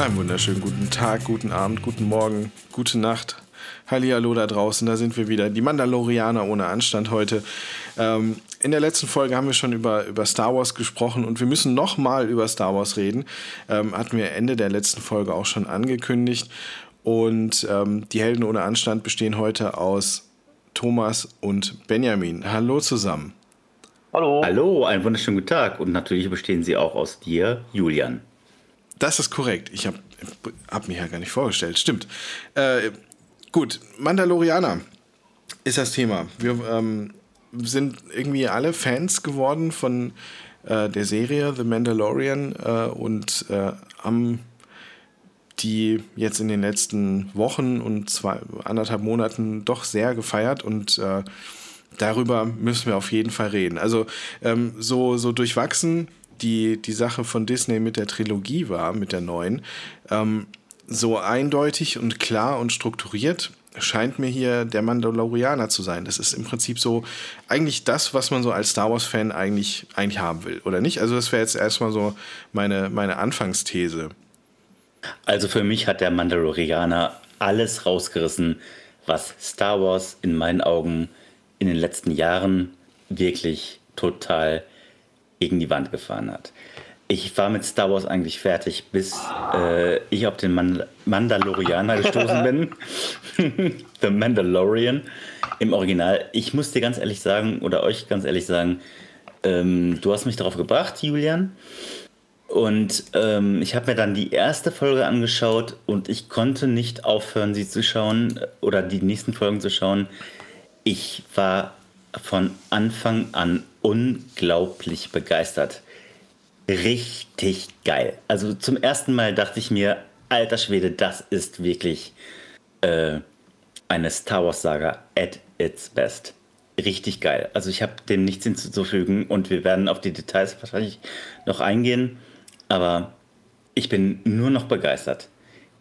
Einen wunderschönen guten Tag, guten Abend, guten Morgen, gute Nacht. Hallihallo da draußen, da sind wir wieder. Die Mandalorianer ohne Anstand heute. Ähm, in der letzten Folge haben wir schon über, über Star Wars gesprochen und wir müssen nochmal über Star Wars reden. Ähm, hatten wir Ende der letzten Folge auch schon angekündigt. Und ähm, die Helden ohne Anstand bestehen heute aus Thomas und Benjamin. Hallo zusammen. Hallo. Hallo, einen wunderschönen guten Tag. Und natürlich bestehen sie auch aus dir, Julian. Das ist korrekt. Ich habe hab mich ja gar nicht vorgestellt. Stimmt. Äh, gut, Mandalorianer ist das Thema. Wir ähm, sind irgendwie alle Fans geworden von äh, der Serie The Mandalorian äh, und äh, haben die jetzt in den letzten Wochen und zwei, anderthalb Monaten doch sehr gefeiert und äh, darüber müssen wir auf jeden Fall reden. Also ähm, so, so durchwachsen die, die Sache von Disney mit der Trilogie war, mit der neuen, ähm, so eindeutig und klar und strukturiert scheint mir hier der Mandalorianer zu sein. Das ist im Prinzip so eigentlich das, was man so als Star Wars-Fan eigentlich, eigentlich haben will, oder nicht? Also das wäre jetzt erstmal so meine, meine Anfangsthese. Also für mich hat der Mandalorianer alles rausgerissen, was Star Wars in meinen Augen in den letzten Jahren wirklich total gegen die Wand gefahren hat. Ich war mit Star Wars eigentlich fertig, bis äh, ich auf den Mandal Mandalorianer gestoßen bin. The Mandalorian im Original. Ich muss dir ganz ehrlich sagen, oder euch ganz ehrlich sagen, ähm, du hast mich darauf gebracht, Julian. Und ähm, ich habe mir dann die erste Folge angeschaut und ich konnte nicht aufhören, sie zu schauen oder die nächsten Folgen zu schauen. Ich war von Anfang an unglaublich begeistert. Richtig geil. Also zum ersten Mal dachte ich mir, alter Schwede, das ist wirklich äh, eine Star Wars-Saga at its best. Richtig geil. Also ich habe dem nichts hinzuzufügen und wir werden auf die Details wahrscheinlich noch eingehen, aber ich bin nur noch begeistert.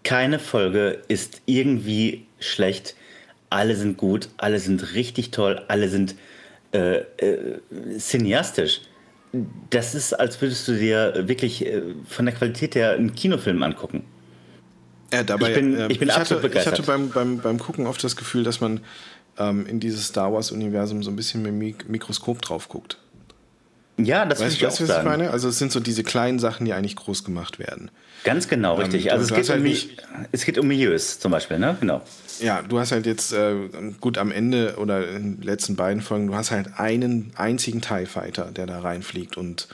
Keine Folge ist irgendwie schlecht. Alle sind gut, alle sind richtig toll, alle sind äh, äh, cineastisch. Das ist, als würdest du dir wirklich äh, von der Qualität her einen Kinofilm angucken. Ja, dabei, ich bin, äh, ich bin ich absolut hatte, begeistert. Ich hatte beim, beim, beim Gucken oft das Gefühl, dass man ähm, in dieses Star Wars-Universum so ein bisschen mit dem Mikroskop drauf guckt. Ja, das weißt, ich auch was sagen. ich meine? Also es sind so diese kleinen Sachen, die eigentlich groß gemacht werden. Ganz genau, ähm, richtig. Also es geht, halt um, es geht um Milieus zum Beispiel, ne? Genau. Ja, du hast halt jetzt äh, gut am Ende oder in den letzten beiden Folgen, du hast halt einen einzigen TIE Fighter, der da reinfliegt und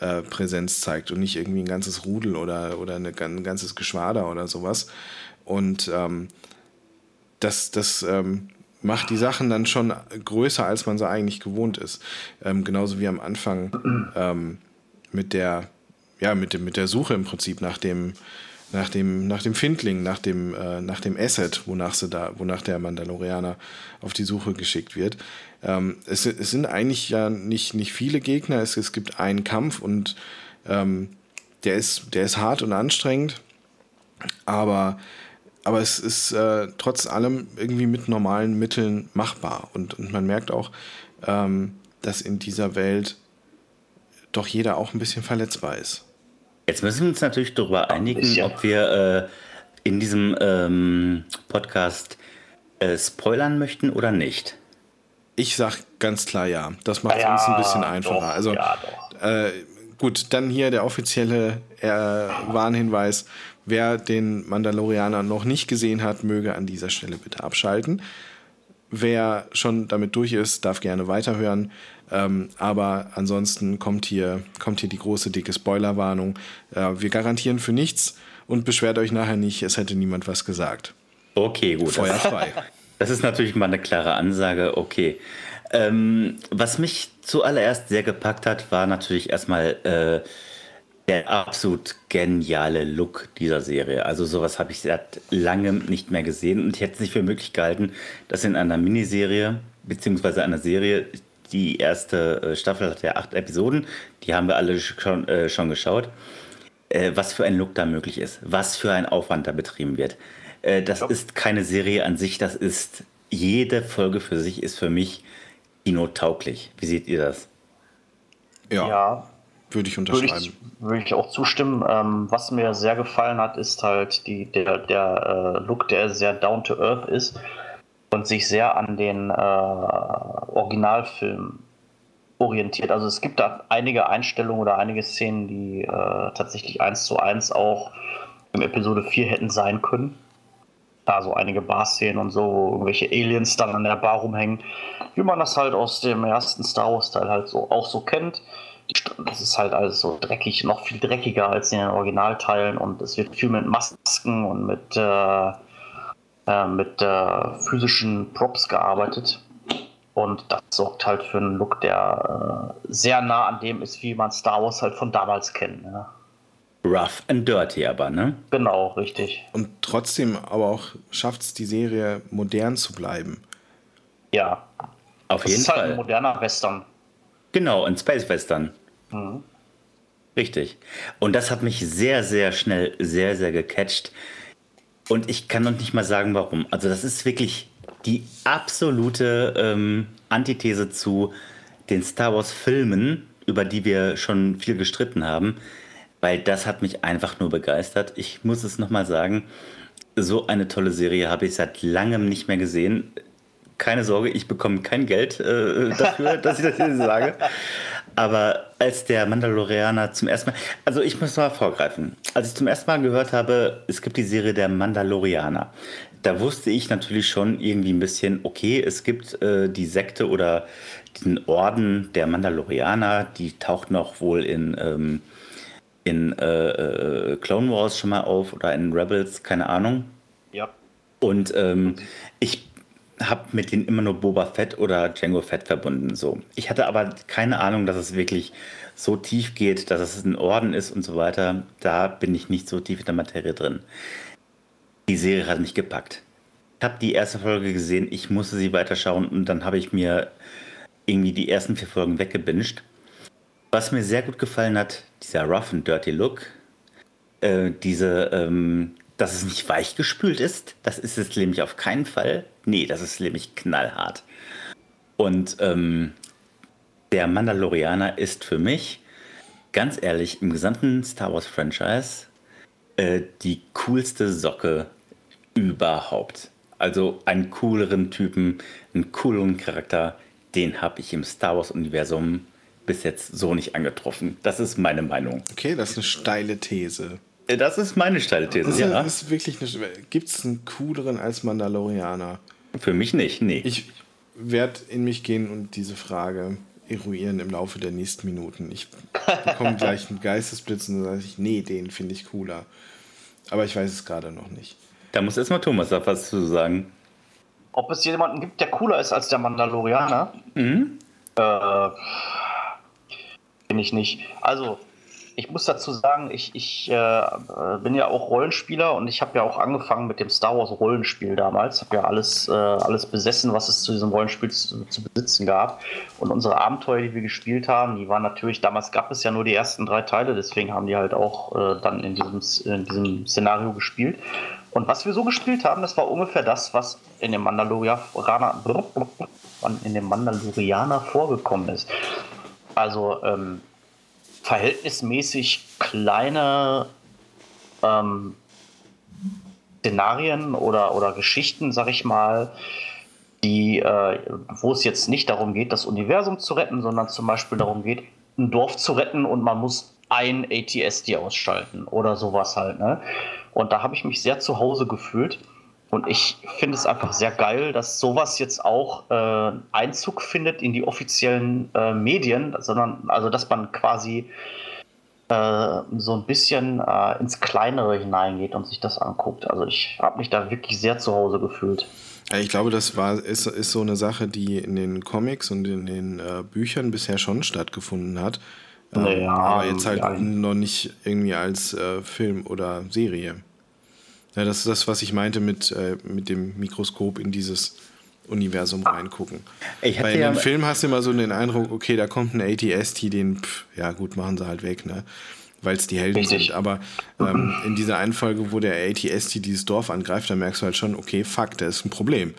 äh, Präsenz zeigt und nicht irgendwie ein ganzes Rudel oder, oder eine, ein ganzes Geschwader oder sowas. Und ähm, das, das ähm, macht die Sachen dann schon größer, als man sie eigentlich gewohnt ist. Ähm, genauso wie am Anfang ähm, mit der, ja, mit dem, mit der Suche im Prinzip nach dem, nach dem, nach dem Findling, nach dem, äh, nach dem Asset, wonach sie da, wonach der Mandalorianer auf die Suche geschickt wird. Ähm, es, es, sind eigentlich ja nicht, nicht viele Gegner, es, es gibt einen Kampf und ähm, der ist, der ist hart und anstrengend, aber aber es ist äh, trotz allem irgendwie mit normalen Mitteln machbar. Und, und man merkt auch, ähm, dass in dieser Welt doch jeder auch ein bisschen verletzbar ist. Jetzt müssen wir uns natürlich darüber einigen, ob wir äh, in diesem ähm, Podcast äh, spoilern möchten oder nicht. Ich sag ganz klar ja. Das macht es ja, uns ein bisschen einfacher. Doch, also ja, äh, gut, dann hier der offizielle äh, Warnhinweis. Wer den Mandalorianer noch nicht gesehen hat, möge an dieser Stelle bitte abschalten. Wer schon damit durch ist, darf gerne weiterhören. Ähm, aber ansonsten kommt hier, kommt hier die große, dicke Spoilerwarnung. Äh, wir garantieren für nichts und beschwert euch nachher nicht, es hätte niemand was gesagt. Okay, gut. Feuer frei. Das ist natürlich mal eine klare Ansage, okay. Ähm, was mich zuallererst sehr gepackt hat, war natürlich erstmal äh, der absolut geniale Look dieser Serie. Also sowas habe ich seit langem nicht mehr gesehen und ich hätte es nicht für möglich gehalten, dass in einer Miniserie beziehungsweise einer Serie, die erste äh, Staffel hat ja acht Episoden, die haben wir alle schon, äh, schon geschaut, äh, was für ein Look da möglich ist, was für ein Aufwand da betrieben wird. Äh, das ja. ist keine Serie an sich, das ist jede Folge für sich ist für mich kinotauglich. Wie seht ihr das? Ja, ja Würde ich unterschreiben. Würde ich, würde ich auch zustimmen. Ähm, was mir sehr gefallen hat, ist halt die, der, der äh, Look, der sehr down to earth ist und sich sehr an den äh, Originalfilm orientiert. Also es gibt da einige Einstellungen oder einige Szenen, die äh, tatsächlich eins zu eins auch im Episode 4 hätten sein können. Da so einige Bar-Szenen und so, wo irgendwelche Aliens dann an der Bar rumhängen, wie man das halt aus dem ersten Star Wars-Teil halt so auch so kennt. Das ist halt alles so dreckig, noch viel dreckiger als in den Originalteilen und es wird viel mit Masken und mit, äh, äh, mit äh, physischen Props gearbeitet. Und das sorgt halt für einen Look, der äh, sehr nah an dem ist, wie man Star Wars halt von damals kennt. Ja. Rough and dirty aber, ne? Genau, richtig. Und trotzdem aber auch schafft es die Serie modern zu bleiben. Ja. Auf das jeden ist Fall. halt ein moderner Western. Genau, ein Space Western. Mhm. Richtig. Und das hat mich sehr, sehr schnell, sehr, sehr gecatcht. Und ich kann noch nicht mal sagen, warum. Also, das ist wirklich die absolute ähm, Antithese zu den Star Wars-Filmen, über die wir schon viel gestritten haben, weil das hat mich einfach nur begeistert. Ich muss es nochmal sagen, so eine tolle Serie habe ich seit langem nicht mehr gesehen. Keine Sorge, ich bekomme kein Geld äh, dafür, dass ich das hier sage. Aber als der Mandalorianer zum ersten Mal, also ich muss mal vorgreifen, als ich zum ersten Mal gehört habe, es gibt die Serie der Mandalorianer, da wusste ich natürlich schon irgendwie ein bisschen, okay, es gibt äh, die Sekte oder den Orden der Mandalorianer, die taucht noch wohl in, ähm, in äh, äh, Clone Wars schon mal auf oder in Rebels, keine Ahnung. Ja. Und ähm, ich habe mit denen immer nur Boba Fett oder Django Fett verbunden. So. Ich hatte aber keine Ahnung, dass es wirklich so tief geht, dass es ein Orden ist und so weiter. Da bin ich nicht so tief in der Materie drin. Die Serie hat mich gepackt. Ich habe die erste Folge gesehen, ich musste sie weiterschauen und dann habe ich mir irgendwie die ersten vier Folgen weggebinged. Was mir sehr gut gefallen hat, dieser rough and dirty Look, äh, diese, ähm, dass es nicht weichgespült ist, das ist es nämlich auf keinen Fall. Nee, das ist nämlich knallhart. Und ähm, der Mandalorianer ist für mich, ganz ehrlich, im gesamten Star Wars Franchise äh, die coolste Socke überhaupt. Also einen cooleren Typen, einen cooleren Charakter, den habe ich im Star Wars-Universum bis jetzt so nicht angetroffen. Das ist meine Meinung. Okay, das ist eine steile These. Äh, das ist meine steile These, das ist, ja. Ist wirklich Gibt es einen cooleren als Mandalorianer? Für mich nicht, nee. Ich werde in mich gehen und diese Frage eruieren im Laufe der nächsten Minuten. Ich bekomme gleich einen Geistesblitz und dann sage ich, nee, den finde ich cooler. Aber ich weiß es gerade noch nicht. Da muss erstmal Thomas da was zu sagen. Ob es jemanden gibt, der cooler ist als der Mandalorianer? Mhm. Äh, bin ich nicht. Also, ich muss dazu sagen, ich, ich äh, bin ja auch Rollenspieler und ich habe ja auch angefangen mit dem Star Wars Rollenspiel damals. Habe ja alles, äh, alles besessen, was es zu diesem Rollenspiel zu, zu, besitzen gab. Und unsere Abenteuer, die wir gespielt haben, die waren natürlich, damals gab es ja nur die ersten drei Teile, deswegen haben die halt auch äh, dann in diesem, in diesem Szenario gespielt. Und was wir so gespielt haben, das war ungefähr das, was in dem Mandalorianer, in dem Mandalorianer vorgekommen ist. Also ähm, verhältnismäßig kleine ähm, Szenarien oder, oder Geschichten, sag ich mal, die, äh, wo es jetzt nicht darum geht, das Universum zu retten, sondern zum Beispiel darum geht, ein Dorf zu retten und man muss ein ATSD ausschalten oder sowas halt. Ne? Und da habe ich mich sehr zu Hause gefühlt. Und ich finde es einfach sehr geil, dass sowas jetzt auch äh, Einzug findet in die offiziellen äh, Medien, sondern also dass man quasi äh, so ein bisschen äh, ins Kleinere hineingeht und sich das anguckt. Also ich habe mich da wirklich sehr zu Hause gefühlt. Ich glaube, das war, ist, ist so eine Sache, die in den Comics und in den äh, Büchern bisher schon stattgefunden hat. Ähm, aber jetzt halt ja. noch nicht irgendwie als Film oder Serie. Ja, das ist das, was ich meinte mit, äh, mit dem Mikroskop in dieses Universum reingucken. Ich Bei ja Film hast du immer so den Eindruck, okay, da kommt ein ATST, den, pff, ja gut, machen sie halt weg, ne? Weil es die Helden Richtig. sind. Aber ähm, in dieser Einfolge, wo der ATST dieses Dorf angreift, da merkst du halt schon, okay, fuck, da ist ein Problem.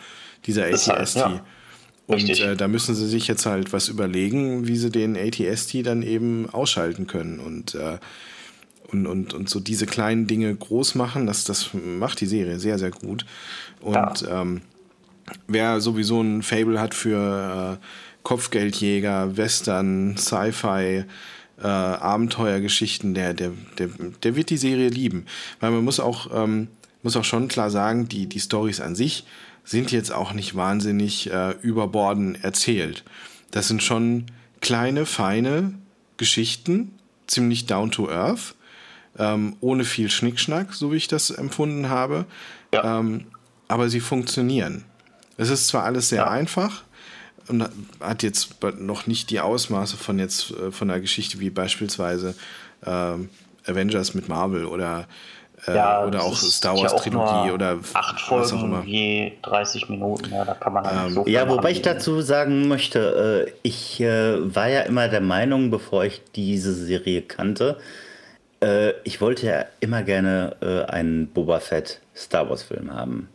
Dieser ATST. Ja. Und äh, da müssen sie sich jetzt halt was überlegen, wie sie den ATST dann eben ausschalten können. Und äh, und, und, und so diese kleinen Dinge groß machen, das, das macht die Serie sehr, sehr gut. Und ja. ähm, wer sowieso ein Fable hat für äh, Kopfgeldjäger, Western, Sci-Fi, äh, Abenteuergeschichten, der, der, der, der wird die Serie lieben. Weil man muss auch, ähm, muss auch schon klar sagen, die, die Stories an sich sind jetzt auch nicht wahnsinnig äh, überborden erzählt. Das sind schon kleine, feine Geschichten, ziemlich down to earth ähm, ohne viel Schnickschnack, so wie ich das empfunden habe. Ja. Ähm, aber sie funktionieren. Es ist zwar alles sehr ja. einfach und hat jetzt noch nicht die Ausmaße von jetzt äh, von einer Geschichte wie beispielsweise ähm, Avengers mit Marvel oder äh, ja, oder auch Star Wars ja auch Trilogie oder acht Folgen was auch immer. je 30 Minuten, ja, da kann man ähm, so Ja, wobei ich dazu sagen möchte, äh, ich äh, war ja immer der Meinung, bevor ich diese Serie kannte, äh, ich wollte ja immer gerne äh, einen Boba Fett Star Wars Film haben.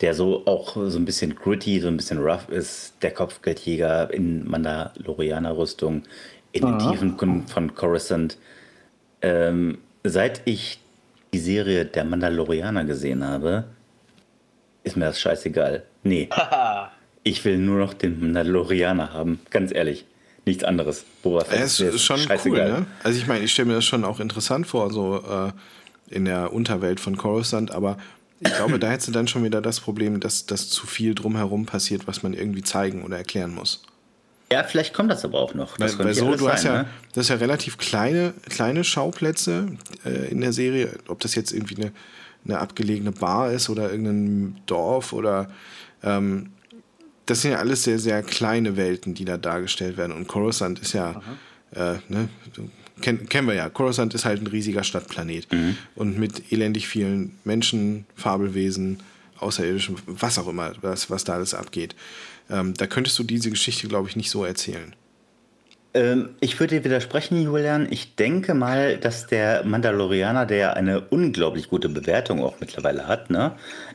Der so auch so ein bisschen gritty, so ein bisschen rough ist. Der Kopfgeldjäger in Mandalorianer-Rüstung, in den Aha. Tiefen von Coruscant. Ähm, seit ich die Serie Der Mandalorianer gesehen habe, ist mir das scheißegal. Nee. ich will nur noch den Mandalorianer haben, ganz ehrlich nichts anderes. Boba Fett ist, ist schon cool, ne? Also ich meine, ich stelle mir das schon auch interessant vor, so äh, in der Unterwelt von Coruscant, aber ich glaube, da hättest du dann schon wieder das Problem, dass, dass zu viel drumherum passiert, was man irgendwie zeigen oder erklären muss. Ja, vielleicht kommt das aber auch noch. Das weil, weil so, du sein, hast ja, ne? das ist ja relativ kleine, kleine Schauplätze äh, in der Serie, ob das jetzt irgendwie eine, eine abgelegene Bar ist oder irgendein Dorf oder ähm, das sind ja alles sehr, sehr kleine Welten, die da dargestellt werden. Und Coruscant ist ja, äh, ne, kenn, kennen wir ja, Coruscant ist halt ein riesiger Stadtplanet. Mhm. Und mit elendig vielen Menschen, Fabelwesen, Außerirdischen, was auch immer, was, was da alles abgeht. Ähm, da könntest du diese Geschichte, glaube ich, nicht so erzählen. Ähm, ich würde dir widersprechen, Julian. Ich denke mal, dass der Mandalorianer, der eine unglaublich gute Bewertung auch mittlerweile hat, ne?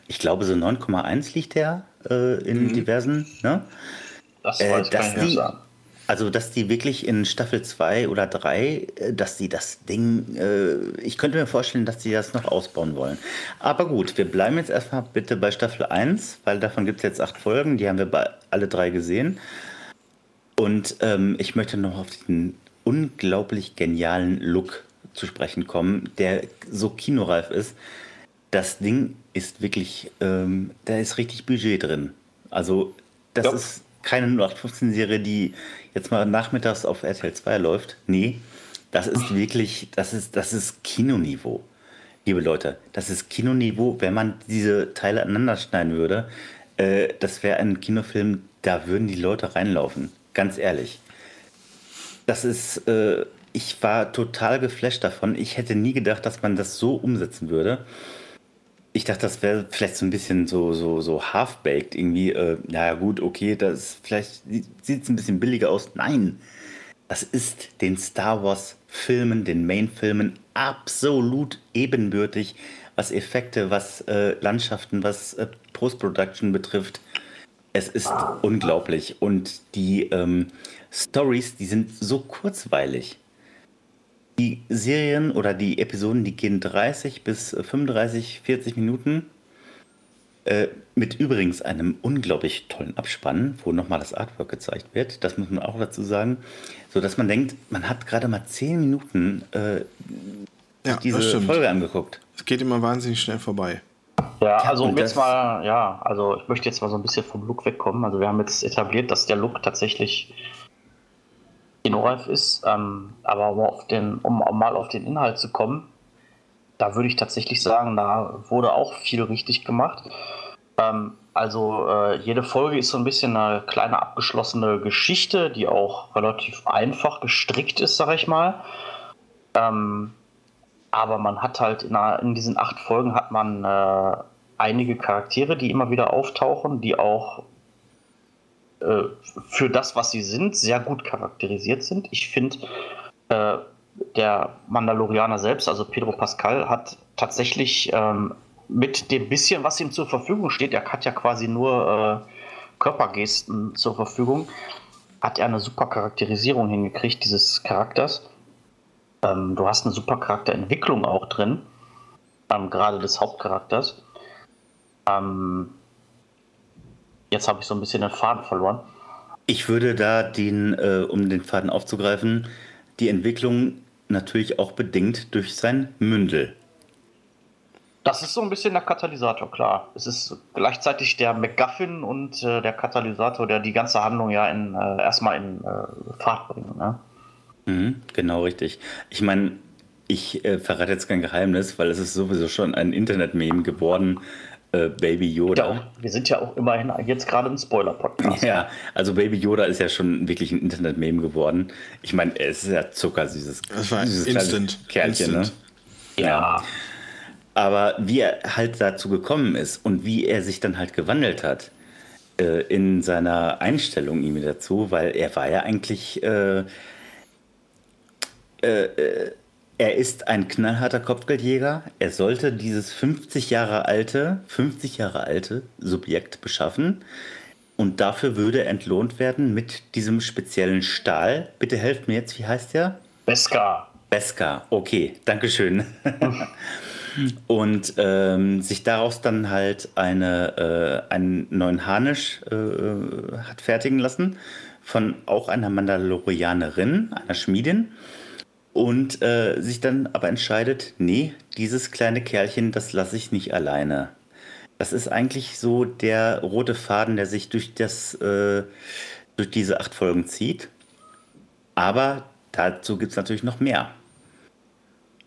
ich glaube so 9,1 liegt der äh, in mhm. diversen. Ne? Das äh, weiß dass die, sagen. Also, dass die wirklich in Staffel 2 oder 3, äh, dass die das Ding, äh, ich könnte mir vorstellen, dass die das noch ausbauen wollen. Aber gut, wir bleiben jetzt erstmal bitte bei Staffel 1, weil davon gibt es jetzt acht Folgen, die haben wir bei alle drei gesehen. Und ähm, ich möchte noch auf den unglaublich genialen Look zu sprechen kommen, der so kinoreif ist. Das Ding ist wirklich, ähm, da ist richtig Budget drin. Also das ja. ist keine 0815-Serie, die jetzt mal nachmittags auf RTL 2 läuft. Nee, das ist wirklich, das ist, das ist Kinoniveau. Liebe Leute, das ist Kinoniveau, wenn man diese Teile aneinander schneiden würde. Äh, das wäre ein Kinofilm, da würden die Leute reinlaufen. Ganz ehrlich. Das ist, äh, ich war total geflasht davon. Ich hätte nie gedacht, dass man das so umsetzen würde. Ich dachte, das wäre vielleicht so ein bisschen so, so, so half-baked irgendwie. Äh, naja, gut, okay, das vielleicht sieht es ein bisschen billiger aus. Nein, das ist den Star Wars-Filmen, den Main-Filmen absolut ebenbürtig, was Effekte, was äh, Landschaften, was äh, Post-Production betrifft. Es ist unglaublich. Und die ähm, Stories, die sind so kurzweilig. Die Serien oder die Episoden, die gehen 30 bis 35, 40 Minuten. Äh, mit übrigens einem unglaublich tollen Abspann, wo nochmal das Artwork gezeigt wird. Das muss man auch dazu sagen. So dass man denkt, man hat gerade mal 10 Minuten äh, ja, diese Folge angeguckt. Es geht immer wahnsinnig schnell vorbei. Ja, also um jetzt mal, ja, also ich möchte jetzt mal so ein bisschen vom Look wegkommen. Also wir haben jetzt etabliert, dass der Look tatsächlich kinoreif ist. Ähm, aber um, auf den, um, um, mal auf den Inhalt zu kommen, da würde ich tatsächlich sagen, da wurde auch viel richtig gemacht. Ähm, also äh, jede Folge ist so ein bisschen eine kleine abgeschlossene Geschichte, die auch relativ einfach gestrickt ist, sag ich mal. Ähm, aber man hat halt in, in, diesen acht Folgen hat man äh, einige Charaktere, die immer wieder auftauchen, die auch äh, für das, was sie sind, sehr gut charakterisiert sind. Ich finde, äh, der Mandalorianer selbst, also Pedro Pascal, hat tatsächlich ähm, mit dem bisschen, was ihm zur Verfügung steht, er hat ja quasi nur äh, Körpergesten zur Verfügung, hat er eine super Charakterisierung hingekriegt, dieses Charakters. Ähm, du hast eine super Charakterentwicklung auch drin, ähm, gerade des Hauptcharakters. Ähm, jetzt habe ich so ein bisschen den Faden verloren. Ich würde da den, äh, um den Faden aufzugreifen, die Entwicklung natürlich auch bedingt durch sein Mündel. Das ist so ein bisschen der Katalysator, klar. Es ist gleichzeitig der MacGuffin und äh, der Katalysator, der die ganze Handlung ja in, äh, erstmal in äh, Fahrt bringt. Ne? Mhm, genau, richtig. Ich meine, ich äh, verrate jetzt kein Geheimnis, weil es ist sowieso schon ein Internet-Meme geworden, äh, Baby Yoda. Ja, wir sind ja auch immerhin jetzt gerade ein Spoiler-Podcast. Ja, also Baby Yoda ist ja schon wirklich ein Internet-Meme geworden. Ich meine, er ist ja zuckersüßes das war süßes instant, Kerlchen, instant. ne? Ja. Aber wie er halt dazu gekommen ist und wie er sich dann halt gewandelt hat äh, in seiner Einstellung ihm dazu, weil er war ja eigentlich äh, äh, er ist ein knallharter Kopfgeldjäger. Er sollte dieses 50 Jahre alte, 50 Jahre alte Subjekt beschaffen. Und dafür würde er entlohnt werden mit diesem speziellen Stahl. Bitte helft mir jetzt, wie heißt der? Beska. Beska, okay, Dankeschön. und ähm, sich daraus dann halt eine, äh, einen neuen Harnisch äh, hat fertigen lassen von auch einer Mandalorianerin, einer Schmiedin und äh, sich dann aber entscheidet, nee, dieses kleine Kerlchen, das lasse ich nicht alleine. Das ist eigentlich so der rote Faden, der sich durch, das, äh, durch diese acht Folgen zieht. Aber dazu gibt es natürlich noch mehr.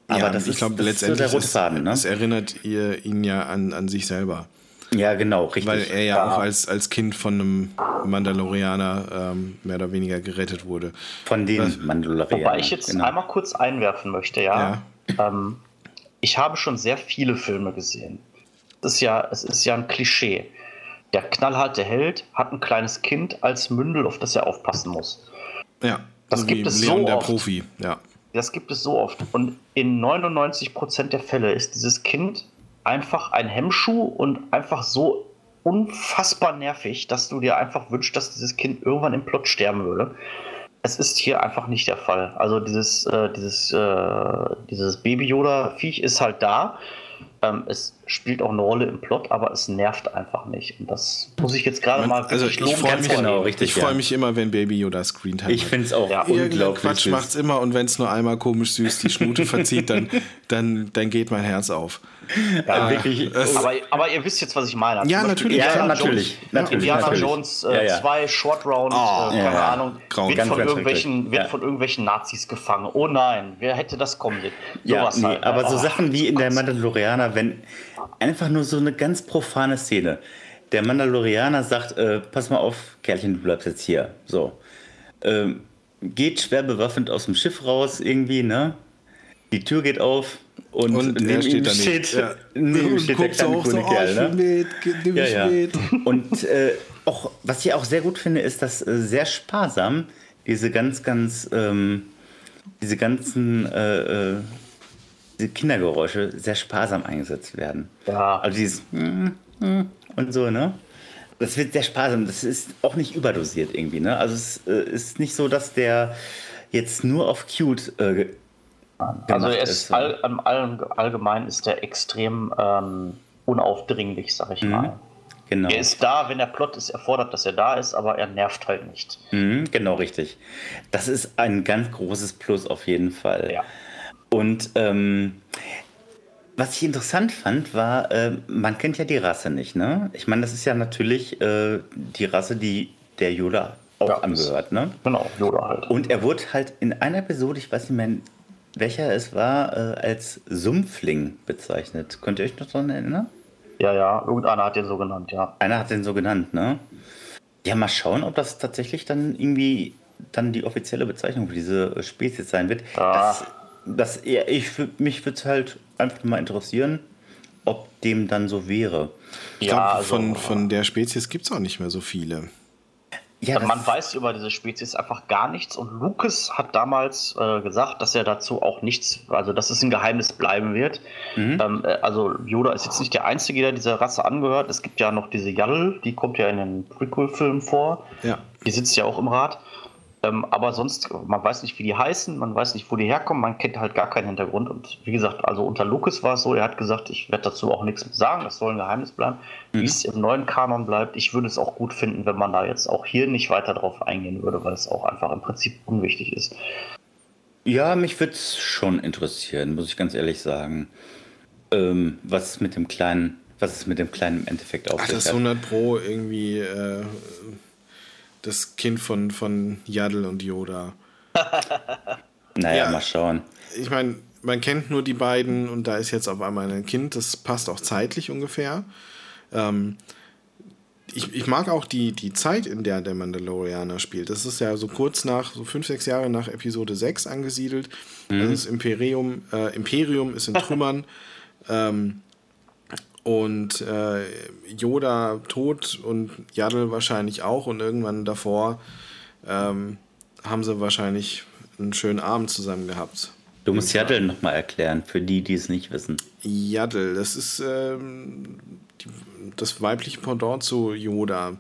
Aber ja, das ich glaube, letztendlich so der rote Faden. Ne? Es erinnert ihr ihn ja an, an sich selber. Ja, genau, richtig. Weil er ja, ja, auch als, als Kind von einem Mandalorianer ähm, mehr oder weniger gerettet wurde. Von den Was, Mandalorianern. Wobei ich jetzt genau. einmal kurz einwerfen möchte, ja. ja. Ähm, ich habe schon sehr viele Filme gesehen. Es ist ja, es ist ja ein Klischee. Der knallharte Held hat ein kleines Kind als Mündel, auf das er aufpassen muss. Ja, das so gibt es Leon so der oft. Profi, ja. Das gibt es so oft. Und in 99% der Fälle ist dieses Kind einfach ein Hemmschuh und einfach so unfassbar nervig, dass du dir einfach wünschst, dass dieses Kind irgendwann im Plot sterben würde. Es ist hier einfach nicht der Fall. Also dieses, äh, dieses, äh, dieses Baby-Yoda-Viech ist halt da. Ähm, es spielt auch eine Rolle im Plot, aber es nervt einfach nicht. Und das muss ich jetzt gerade mal also ich freue mich, genau, richtig, ich freu mich immer, wenn Baby Yoda Screen Time Ich finde es auch ja. unglaublich Quatsch macht es immer und wenn es nur einmal komisch süß die Schnute verzieht, dann, dann, dann geht mein Herz auf. Ja, äh, wirklich. Aber, aber, ihr wisst jetzt, was ich meine. Ja, natürlich. Ja, natürlich. Jones, natürlich. Indiana natürlich. Jones 2, äh, ja, Short Round, oh, äh, keine Ahnung, wird, von irgendwelchen, wird von irgendwelchen Nazis gefangen. Oh nein, wer hätte das kommen sehen? Ja, nee, halt, aber oh, so Sachen wie in der Mandalorianer, wenn einfach nur so eine ganz profane Szene. Der Mandalorianer sagt, äh, pass mal auf, Kerlchen, du bleibst jetzt hier. So. Ähm, geht schwer bewaffnet aus dem Schiff raus irgendwie, ne? Die Tür geht auf und, und neben steht ihm steht, ja. neben und steht der kleine grüne so, Kerl. Oh, ne? mit, ja, ja. Und äh, auch, was ich auch sehr gut finde, ist, dass äh, sehr sparsam diese ganz, ganz, ähm, diese ganzen äh, äh Kindergeräusche sehr sparsam eingesetzt werden. Ja. Also dieses und so, ne? Das wird sehr sparsam. Das ist auch nicht überdosiert irgendwie, ne? Also es äh, ist nicht so, dass der jetzt nur auf cute äh, also er ist all, all, allgemein ist der extrem ähm, unaufdringlich, sag ich mhm. mal. Genau. Er ist da, wenn der Plot es erfordert, dass er da ist, aber er nervt halt nicht. Mhm, genau, richtig. Das ist ein ganz großes Plus auf jeden Fall. Ja. Und ähm, was ich interessant fand, war, äh, man kennt ja die Rasse nicht, ne? Ich meine, das ist ja natürlich äh, die Rasse, die der Yoda auch ja, angehört, ne? Genau, Yoda halt. Und er wurde halt in einer Episode, ich weiß nicht mehr, welcher es war, äh, als Sumpfling bezeichnet. Könnt ihr euch noch daran erinnern? Ja, ja, irgendeiner hat den so genannt, ja. Einer hat den so genannt, ne? Ja, mal schauen, ob das tatsächlich dann irgendwie dann die offizielle Bezeichnung für diese Spezies sein wird. Ja. Das das, ich, mich würde es halt einfach mal interessieren, ob dem dann so wäre. Ich ja, glaube, also, von, von der Spezies gibt es auch nicht mehr so viele. Ja, man weiß über diese Spezies einfach gar nichts und Lucas hat damals äh, gesagt, dass er dazu auch nichts, also dass es ein Geheimnis bleiben wird. Mhm. Ähm, äh, also Yoda ist jetzt nicht der Einzige, der dieser Rasse angehört. Es gibt ja noch diese Yaddle, die kommt ja in den Prequel-Filmen vor. Ja. Die sitzt ja auch im Rat. Ähm, aber sonst, man weiß nicht, wie die heißen, man weiß nicht, wo die herkommen, man kennt halt gar keinen Hintergrund. Und wie gesagt, also unter Lucas war es so, er hat gesagt, ich werde dazu auch nichts sagen, das soll ein Geheimnis bleiben. Mhm. Wie es im neuen Kanon bleibt, ich würde es auch gut finden, wenn man da jetzt auch hier nicht weiter drauf eingehen würde, weil es auch einfach im Prinzip unwichtig ist. Ja, mich würde es schon interessieren, muss ich ganz ehrlich sagen. Ähm, was ist mit dem kleinen, was ist mit dem kleinen im Endeffekt auf Ach, das 100 Pro irgendwie äh, das Kind von, von Yaddle und Yoda. naja, ja, mal schauen. Ich meine, man kennt nur die beiden und da ist jetzt auf einmal ein Kind, das passt auch zeitlich ungefähr. Ähm, ich, ich mag auch die, die Zeit, in der der Mandalorianer spielt. Das ist ja so kurz nach, so fünf, sechs Jahre nach Episode 6 angesiedelt. Mhm. Das Imperium, äh, Imperium ist in Trümmern. ähm, und äh, Yoda tot und Yaddle wahrscheinlich auch und irgendwann davor ähm, haben sie wahrscheinlich einen schönen Abend zusammen gehabt. Du musst Yaddle nochmal erklären, für die, die es nicht wissen. Yaddle, das ist ähm, die, das weibliche Pendant zu Yoda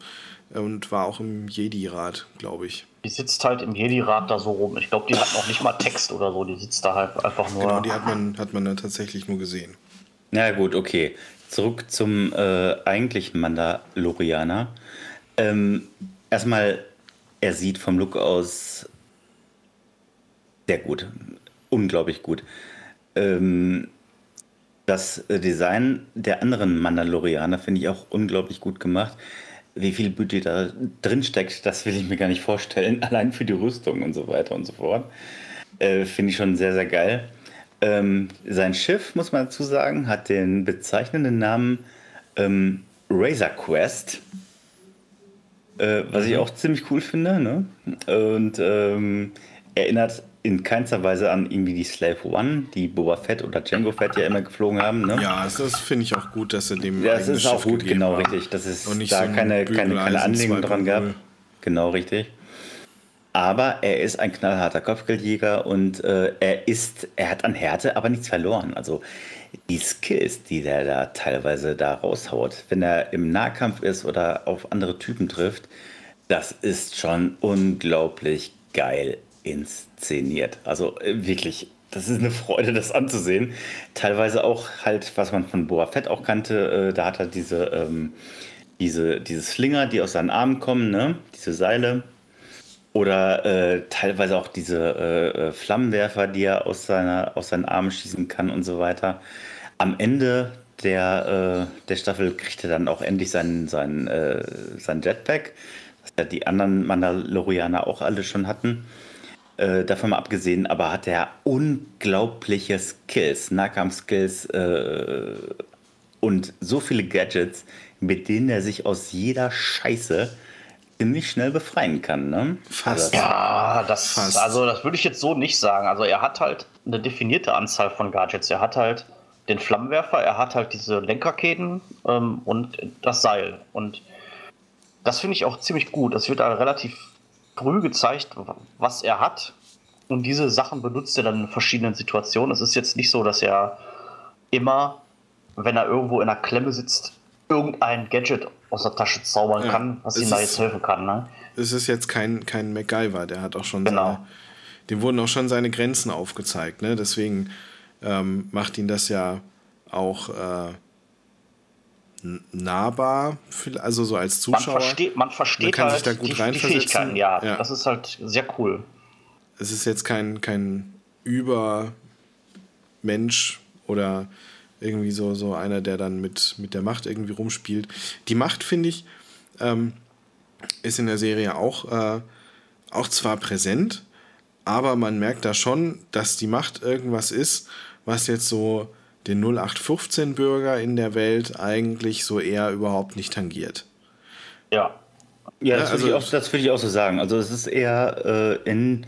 und war auch im Jedi-Rat, glaube ich. Die sitzt halt im Jedi-Rat da so rum. Ich glaube, die hat noch nicht mal Text oder so. Die sitzt da halt einfach nur. Genau, die hat man, hat man dann tatsächlich nur gesehen. Na gut, okay. Zurück zum äh, eigentlichen Mandalorianer. Ähm, erstmal, er sieht vom Look aus sehr gut. Unglaublich gut. Ähm, das Design der anderen Mandalorianer finde ich auch unglaublich gut gemacht. Wie viel Budget da drin steckt, das will ich mir gar nicht vorstellen. Allein für die Rüstung und so weiter und so fort. Äh, finde ich schon sehr, sehr geil. Ähm, sein Schiff, muss man dazu sagen, hat den bezeichnenden Namen ähm, Razor Quest. Äh, was ich mhm. auch ziemlich cool finde. Ne? Und ähm, erinnert in keinster Weise an irgendwie die Slave One, die Boba Fett oder Django Fett ja immer geflogen haben. Ne? Ja, das, das finde ich auch gut, dass er dem. Ja, das ist auch gut, genau, haben. richtig. Das ist da so keine, keine, keine Anlehnung dran gab. Genau, richtig. Aber er ist ein knallharter Kopfgeldjäger und äh, er ist, er hat an Härte aber nichts verloren. Also die Skills, die der da teilweise da raushaut, wenn er im Nahkampf ist oder auf andere Typen trifft, das ist schon unglaublich geil inszeniert. Also äh, wirklich, das ist eine Freude, das anzusehen. Teilweise auch halt, was man von Boa Fett auch kannte, äh, da hat er diese, ähm, diese, diese Slinger, die aus seinen Armen kommen, ne? diese Seile oder äh, teilweise auch diese äh, äh, Flammenwerfer, die er aus, seiner, aus seinen Armen schießen kann und so weiter. Am Ende der, äh, der Staffel kriegt er dann auch endlich seinen, seinen, äh, seinen Jetpack, was ja die anderen Mandalorianer auch alle schon hatten. Äh, davon mal abgesehen, aber hat er unglaubliche Skills, Nahkampf-Skills und so viele Gadgets, mit denen er sich aus jeder Scheiße ziemlich schnell befreien kann, ne? Fast. Also, ja, das, Fast. also das würde ich jetzt so nicht sagen. Also er hat halt eine definierte Anzahl von Gadgets. Er hat halt den Flammenwerfer, er hat halt diese Lenkraketen ähm, und das Seil. Und das finde ich auch ziemlich gut. Es wird da relativ früh gezeigt, was er hat. Und diese Sachen benutzt er dann in verschiedenen Situationen. Es ist jetzt nicht so, dass er immer, wenn er irgendwo in einer Klemme sitzt, irgendein Gadget aus der Tasche zaubern ja, kann, was ihm da jetzt helfen kann. Ne? Es ist jetzt kein, kein MacGyver, der hat auch schon genau. seine, dem wurden auch schon seine Grenzen aufgezeigt. Ne? Deswegen ähm, macht ihn das ja auch äh, nahbar, also so als Zuschauer. Man versteht, man versteht man kann halt sich da gut die, die Fähigkeiten, ja, ja, das ist halt sehr cool. Es ist jetzt kein, kein Übermensch oder irgendwie so, so einer, der dann mit, mit der Macht irgendwie rumspielt. Die Macht, finde ich, ähm, ist in der Serie auch, äh, auch zwar präsent, aber man merkt da schon, dass die Macht irgendwas ist, was jetzt so den 0815-Bürger in der Welt eigentlich so eher überhaupt nicht tangiert. Ja. Ja, das, also, würde, ich auch, das würde ich auch so sagen. Also es ist eher äh, in,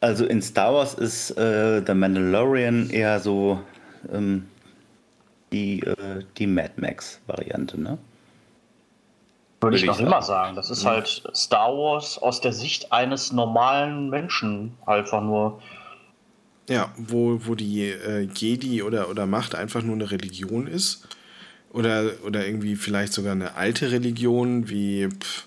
also in Star Wars ist äh, The Mandalorian eher so ähm, die, äh, die Mad Max-Variante, ne? Würde ich noch immer sagen. Das ist mhm. halt Star Wars aus der Sicht eines normalen Menschen. Einfach nur. Ja, wo, wo die äh, Jedi oder, oder Macht einfach nur eine Religion ist. Oder, oder irgendwie vielleicht sogar eine alte Religion, wie. Pff,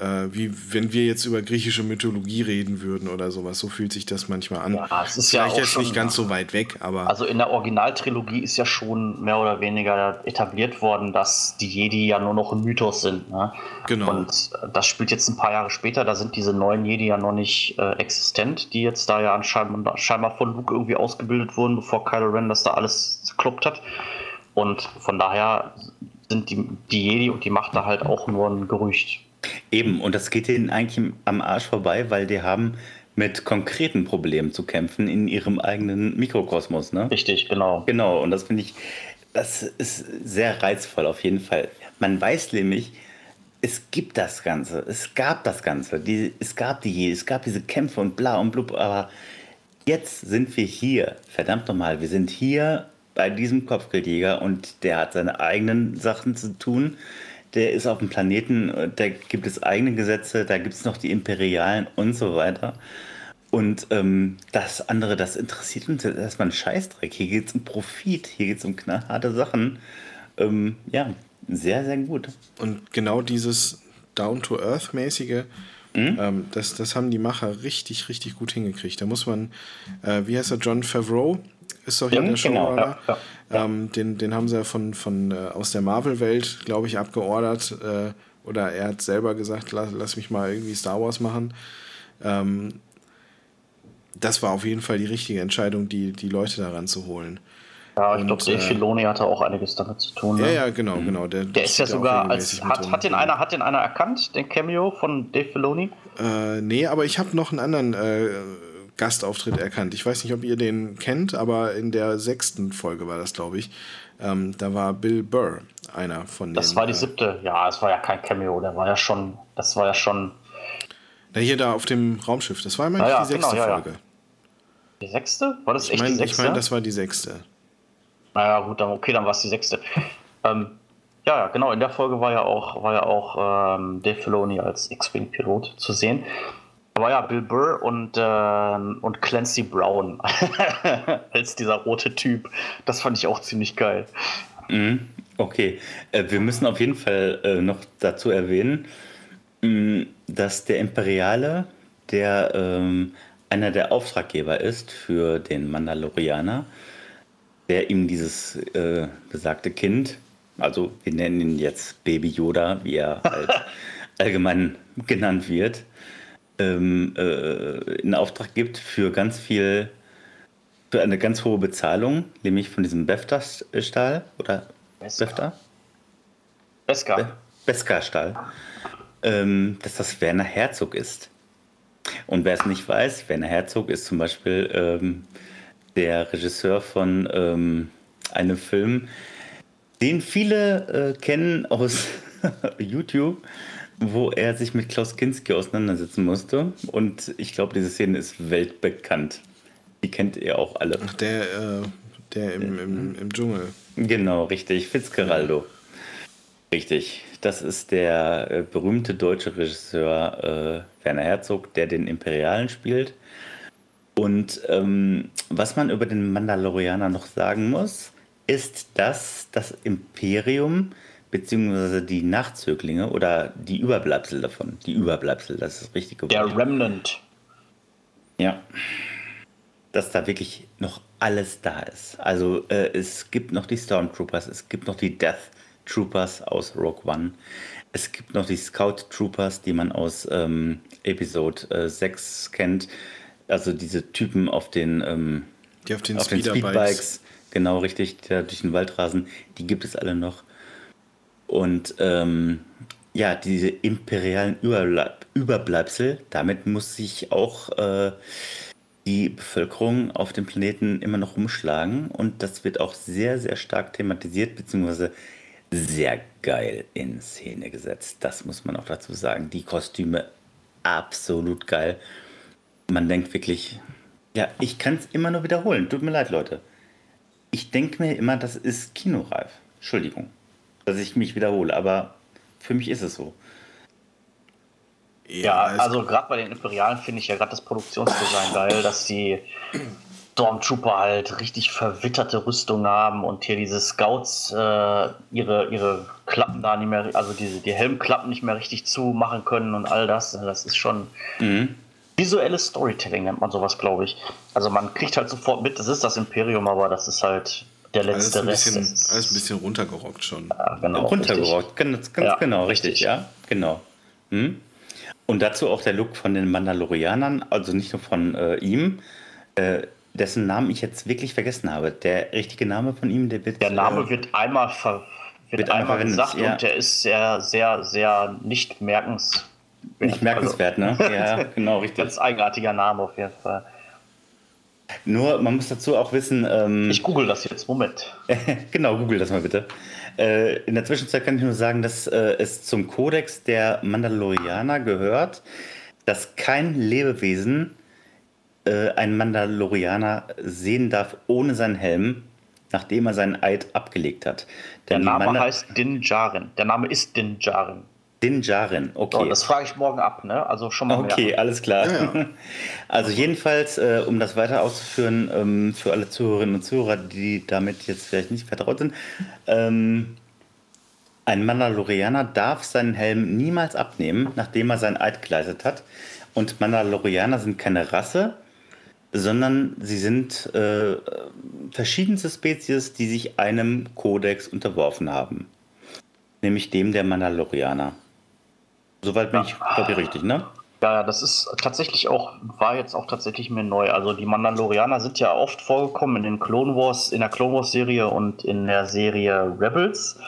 äh, wie wenn wir jetzt über griechische Mythologie reden würden oder sowas. So fühlt sich das manchmal an. Ja, es ist Vielleicht ja jetzt nicht ganz so weit weg, aber. Also in der Originaltrilogie ist ja schon mehr oder weniger etabliert worden, dass die Jedi ja nur noch ein Mythos sind. Ne? Genau. Und das spielt jetzt ein paar Jahre später, da sind diese neuen Jedi ja noch nicht äh, existent, die jetzt da ja anscheinend scheinbar von Luke irgendwie ausgebildet wurden, bevor Kylo Ren das da alles gekloppt hat. Und von daher sind die, die Jedi und die Macht da halt auch nur ein Gerücht. Eben, und das geht ihnen eigentlich am Arsch vorbei, weil die haben mit konkreten Problemen zu kämpfen in ihrem eigenen Mikrokosmos, ne? Richtig, genau. Genau, und das finde ich, das ist sehr reizvoll auf jeden Fall. Man weiß nämlich, es gibt das Ganze, es gab das Ganze, die, es gab die, es gab diese Kämpfe und bla und blub, aber jetzt sind wir hier, verdammt nochmal, wir sind hier bei diesem Kopfgeldjäger und der hat seine eigenen Sachen zu tun der ist auf dem Planeten, äh, da gibt es eigene Gesetze, da gibt es noch die Imperialen und so weiter. Und ähm, das andere, das interessiert uns erstmal ein Scheißdreck. Hier geht es um Profit, hier geht es um knallharte Sachen. Ähm, ja, sehr, sehr gut. Und genau dieses Down-to-Earth-mäßige, mhm. ähm, das, das haben die Macher richtig, richtig gut hingekriegt. Da muss man, äh, wie heißt er, John Favreau, ist doch hier mhm, der Showrunner. Genau, ja, ja, ähm, den, den haben sie ja von, von äh, aus der Marvel-Welt, glaube ich, abgeordert. Äh, oder er hat selber gesagt, lass, lass mich mal irgendwie Star Wars machen. Ähm, das war auf jeden Fall die richtige Entscheidung, die, die Leute daran zu holen. Ja, ich glaube, Dave äh, Filoni hatte auch einiges damit zu tun. Ne? Ja, ja, genau, mhm. genau. Der, der ist ja sogar als hat, hat den einer hat den einer erkannt, den Cameo von Dave Filoni? Äh, nee, aber ich habe noch einen anderen äh, Gastauftritt erkannt. Ich weiß nicht, ob ihr den kennt, aber in der sechsten Folge war das, glaube ich. Ähm, da war Bill Burr einer von den. Das war die äh, siebte, ja, es war ja kein Cameo, der war ja schon, das war ja schon. Na, hier da auf dem Raumschiff, das war immer ja, die sechste genau, ja, Folge. Die sechste? War das ich echt mein, die sechste? Ich meine, das war die sechste. Naja, gut, dann, okay, dann war es die sechste. ähm, ja, genau, in der Folge war ja auch, war ja auch ähm, Dave Filoni als X-Wing-Pilot zu sehen. Aber ja, Bill Burr und, äh, und Clancy Brown als dieser rote Typ. Das fand ich auch ziemlich geil. Mhm, okay, äh, wir müssen auf jeden Fall äh, noch dazu erwähnen, mh, mm, dass der Imperiale, der ähm, einer der Auftraggeber ist für den Mandalorianer, der ihm dieses äh, besagte Kind, also wir nennen ihn jetzt Baby Yoda, wie er halt allgemein genannt wird, ähm, äh, in Auftrag gibt für ganz viel, für eine ganz hohe Bezahlung, nämlich von diesem BEFTA-Stahl oder BEFTA? Beska. Be Beska-Stahl, ähm, dass das Werner Herzog ist. Und wer es nicht weiß, Werner Herzog ist zum Beispiel ähm, der Regisseur von ähm, einem Film, den viele äh, kennen aus YouTube, wo er sich mit Klaus Kinski auseinandersetzen musste. Und ich glaube, diese Szene ist weltbekannt. Die kennt ihr auch alle. Ach, der, äh, der im, im, im Dschungel. Genau, richtig. Fitzgeraldo. Richtig. Das ist der äh, berühmte deutsche Regisseur äh, Werner Herzog, der den Imperialen spielt. Und ähm, was man über den Mandalorianer noch sagen muss, ist, dass das Imperium beziehungsweise die Nachzöglinge oder die Überbleibsel davon. Die Überbleibsel, das ist das richtige Wort. Der Remnant. Ja. Dass da wirklich noch alles da ist. Also äh, es gibt noch die Stormtroopers, es gibt noch die Death Troopers aus Rogue One. Es gibt noch die Scout Troopers, die man aus ähm, Episode äh, 6 kennt. Also diese Typen auf den, ähm, die auf den, auf den Speedbikes. Genau, richtig, die da durch den Wald rasen. Die gibt es alle noch. Und ähm, ja, diese imperialen Überbleib Überbleibsel, damit muss sich auch äh, die Bevölkerung auf dem Planeten immer noch rumschlagen. Und das wird auch sehr, sehr stark thematisiert, beziehungsweise sehr geil in Szene gesetzt. Das muss man auch dazu sagen. Die Kostüme absolut geil. Man denkt wirklich, ja, ich kann es immer nur wiederholen. Tut mir leid, Leute. Ich denke mir immer, das ist kinoreif. Entschuldigung dass ich mich wiederhole, aber Für mich ist es so. Ja, also gerade bei den Imperialen finde ich ja gerade das Produktionsdesign geil, dass die Stormtrooper halt richtig verwitterte Rüstungen haben und hier diese Scouts äh, ihre, ihre Klappen da nicht mehr, also diese, die Helmklappen nicht mehr richtig zumachen können und all das. Das ist schon mhm. visuelles Storytelling, nennt man sowas, glaube ich. Also man kriegt halt sofort mit, das ist das Imperium, aber das ist halt der letzte alles ein bisschen, Rest. Alles ein bisschen runtergerockt schon. Ja, genau, runtergerockt, ganz, ganz ja, genau, richtig, richtig, ja, genau. Hm? Und dazu auch der Look von den Mandalorianern, also nicht nur von äh, ihm, äh, dessen Namen ich jetzt wirklich vergessen habe. Der richtige Name von ihm, der wird. Der Name äh, wird einmal, ver wird, wird einmal, einmal gesagt ja. und der ist sehr, sehr, sehr nicht merkenswert. Nicht merkenswert, also, ne? Ja, genau, richtig. Ganz eigenartiger Name auf jeden Fall. Nur, man muss dazu auch wissen. Ähm, ich google das jetzt, Moment. genau, google das mal bitte. Äh, in der Zwischenzeit kann ich nur sagen, dass äh, es zum Kodex der Mandalorianer gehört, dass kein Lebewesen äh, einen Mandalorianer sehen darf ohne seinen Helm, nachdem er seinen Eid abgelegt hat. Denn der Name heißt Din Djarin. Der Name ist Din Djarin. Din Djarin, okay. So, das frage ich morgen ab, ne? Also schon mal. Okay, merken. alles klar. Ja, ja. Also jedenfalls, äh, um das weiter auszuführen, ähm, für alle Zuhörerinnen und Zuhörer, die damit jetzt vielleicht nicht vertraut sind, ähm, ein Mandalorianer darf seinen Helm niemals abnehmen, nachdem er seinen Eid geleistet hat. Und Mandalorianer sind keine Rasse, sondern sie sind äh, verschiedenste Spezies, die sich einem Kodex unterworfen haben. Nämlich dem der Mandalorianer. Soweit bin ja. ich, glaube ich, richtig, ne? Ja, das ist tatsächlich auch, war jetzt auch tatsächlich mir neu. Also die Mandalorianer sind ja oft vorgekommen in den Clone Wars, in der Clone Wars Serie und in der Serie Rebels.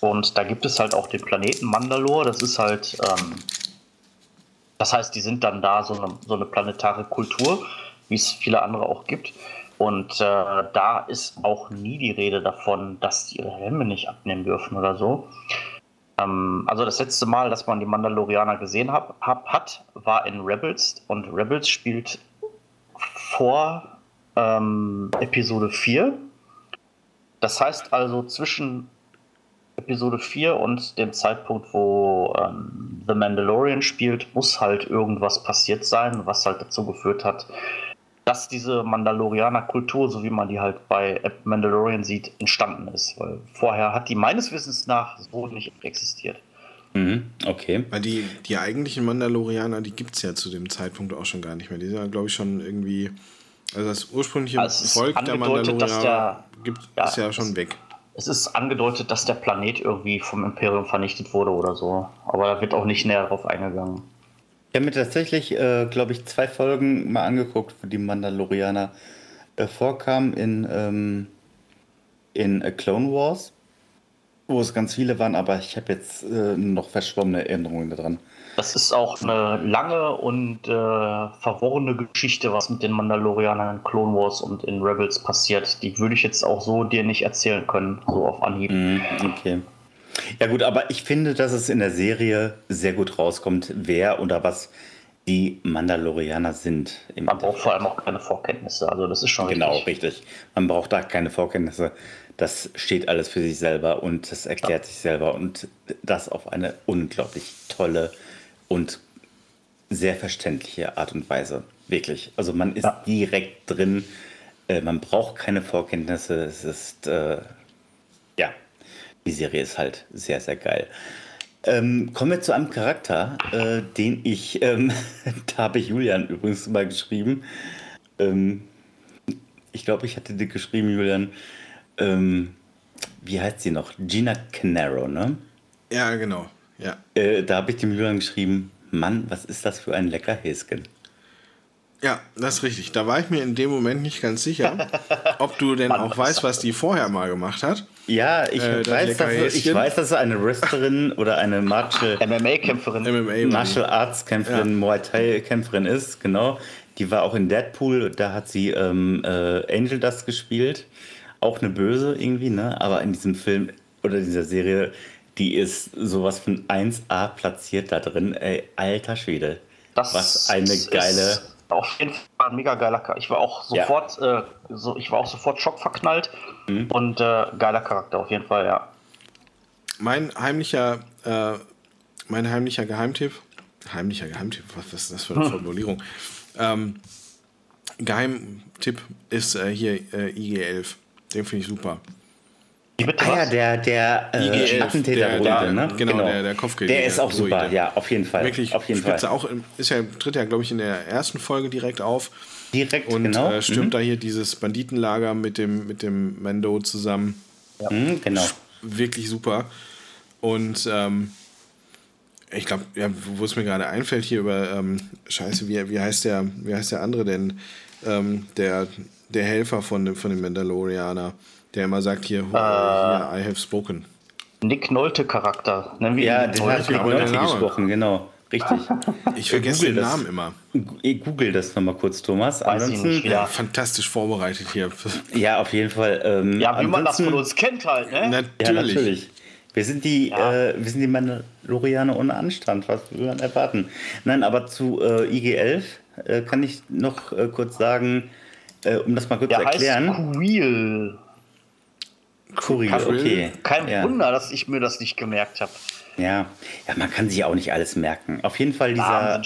Und da gibt es halt auch den Planeten Mandalore. Das ist halt, ähm, das heißt, die sind dann da so eine, so eine planetare Kultur, wie es viele andere auch gibt. Und äh, da ist auch nie die Rede davon, dass die ihre Helme nicht abnehmen dürfen oder so. Ähm, also das letzte Mal, dass man die Mandalorianer gesehen hab, hab, hat, war in Rebels. Und Rebels spielt vor ähm, Episode 4. Das heißt also zwischen Episode 4 und dem Zeitpunkt, wo ähm, The Mandalorian spielt, muss halt irgendwas passiert sein, was halt dazu geführt hat, dass diese Mandalorianer-Kultur, so wie man die halt bei Mandalorian sieht, entstanden ist. Weil vorher hat die meines Wissens nach so nicht existiert. Mhm, okay. Weil die, die eigentlichen Mandalorianer, die gibt es ja zu dem Zeitpunkt auch schon gar nicht mehr. Die sind ja, glaube ich, schon irgendwie. Also das ursprüngliche also Volk der Mandalorianer der, gibt, ja, ist ja schon es, weg. Es ist angedeutet, dass der Planet irgendwie vom Imperium vernichtet wurde oder so. Aber da wird auch nicht näher drauf eingegangen. Ich habe mir tatsächlich, äh, glaube ich, zwei Folgen mal angeguckt, wo die Mandalorianer äh, vorkamen in, ähm, in A Clone Wars, wo es ganz viele waren, aber ich habe jetzt äh, noch verschwommene Erinnerungen daran. Das ist auch eine lange und äh, verworrene Geschichte, was mit den Mandalorianern in Clone Wars und in Rebels passiert. Die würde ich jetzt auch so dir nicht erzählen können, so auf Anhieb. Mm, okay. Ja gut, aber ich finde, dass es in der Serie sehr gut rauskommt, wer oder was die Mandalorianer sind. Man braucht vor allem auch keine Vorkenntnisse, also das ist schon Genau, richtig. richtig. Man braucht da keine Vorkenntnisse. Das steht alles für sich selber und das erklärt ja. sich selber und das auf eine unglaublich tolle und sehr verständliche Art und Weise. Wirklich. Also man ist ja. direkt drin. Äh, man braucht keine Vorkenntnisse. Es ist äh, die Serie ist halt sehr, sehr geil. Ähm, kommen wir zu einem Charakter, äh, den ich, ähm, da habe ich Julian übrigens mal geschrieben. Ähm, ich glaube, ich hatte dir geschrieben, Julian. Ähm, wie heißt sie noch? Gina Canaro, ne? Ja, genau. Ja. Äh, da habe ich dem Julian geschrieben: Mann, was ist das für ein lecker Häschen? Ja, das ist richtig. Da war ich mir in dem Moment nicht ganz sicher, ob du denn auch weißt, was die vorher mal gemacht hat. Ja, ich, äh, weiß, dass, ich weiß, dass sie eine Wrestlerin oder eine Martial MMA-Kämpferin, MMA Martial Arts Kämpferin, ja. Muay Thai Kämpferin ist, genau. Die war auch in Deadpool, da hat sie ähm, äh, Angel Dust gespielt. Auch eine Böse irgendwie, ne? Aber in diesem Film oder dieser Serie, die ist sowas von 1A platziert da drin. Ey, alter Schwede. Das was eine geile auf jeden Fall ein mega geiler Charakter. Ich war auch sofort, ja. äh, so, ich war auch sofort schockverknallt mhm. und äh, geiler Charakter auf jeden Fall, ja. mein heimlicher, äh, mein heimlicher Geheimtipp, heimlicher Geheimtipp, was, ist das für eine Formulierung? Ähm, Geheimtipp ist äh, hier äh, IG-11. Den finde ich super. Ah ja, der, der äh, Attentäter der, ne? Genau, genau, der, der Kopfgeld. Der ist auch super, ja, auf jeden Fall. Wirklich auf jeden spitze. Fall. Auch, ist ja, tritt ja, glaube ich, in der ersten Folge direkt auf. Direkt, und genau. äh, stürmt mhm. da hier dieses Banditenlager mit dem, mit dem Mando zusammen. Ja. Mhm, genau. Wirklich super. Und ähm, ich glaube, ja, wo es mir gerade einfällt hier über ähm, Scheiße, wie, wie heißt der, wie heißt der andere denn? Ähm, der, der Helfer von dem, von dem Mandalorianer, der immer sagt hier, uh, hier I have spoken. Nick Nolte Charakter. Nennen wir ja, den hat Nick Nolte gesprochen, genau. Richtig. Ich vergesse den Namen immer. Google das nochmal kurz, Thomas. Ansonsten, ja, fantastisch vorbereitet hier. Ja, auf jeden Fall. Ähm, ja, wie man das von uns kennt halt, ne? Natürlich. Ja, natürlich. Wir sind die, ja. äh, wir sind die Mandalorianer ohne Anstand, was will man erwarten? Nein, aber zu äh, IG-11 äh, kann ich noch äh, kurz sagen, äh, um das mal kurz Der zu erklären. Heißt Kuriel. Kuriel, okay. Kein ja. Wunder, dass ich mir das nicht gemerkt habe. Ja. ja, man kann sich auch nicht alles merken. Auf jeden Fall dieser,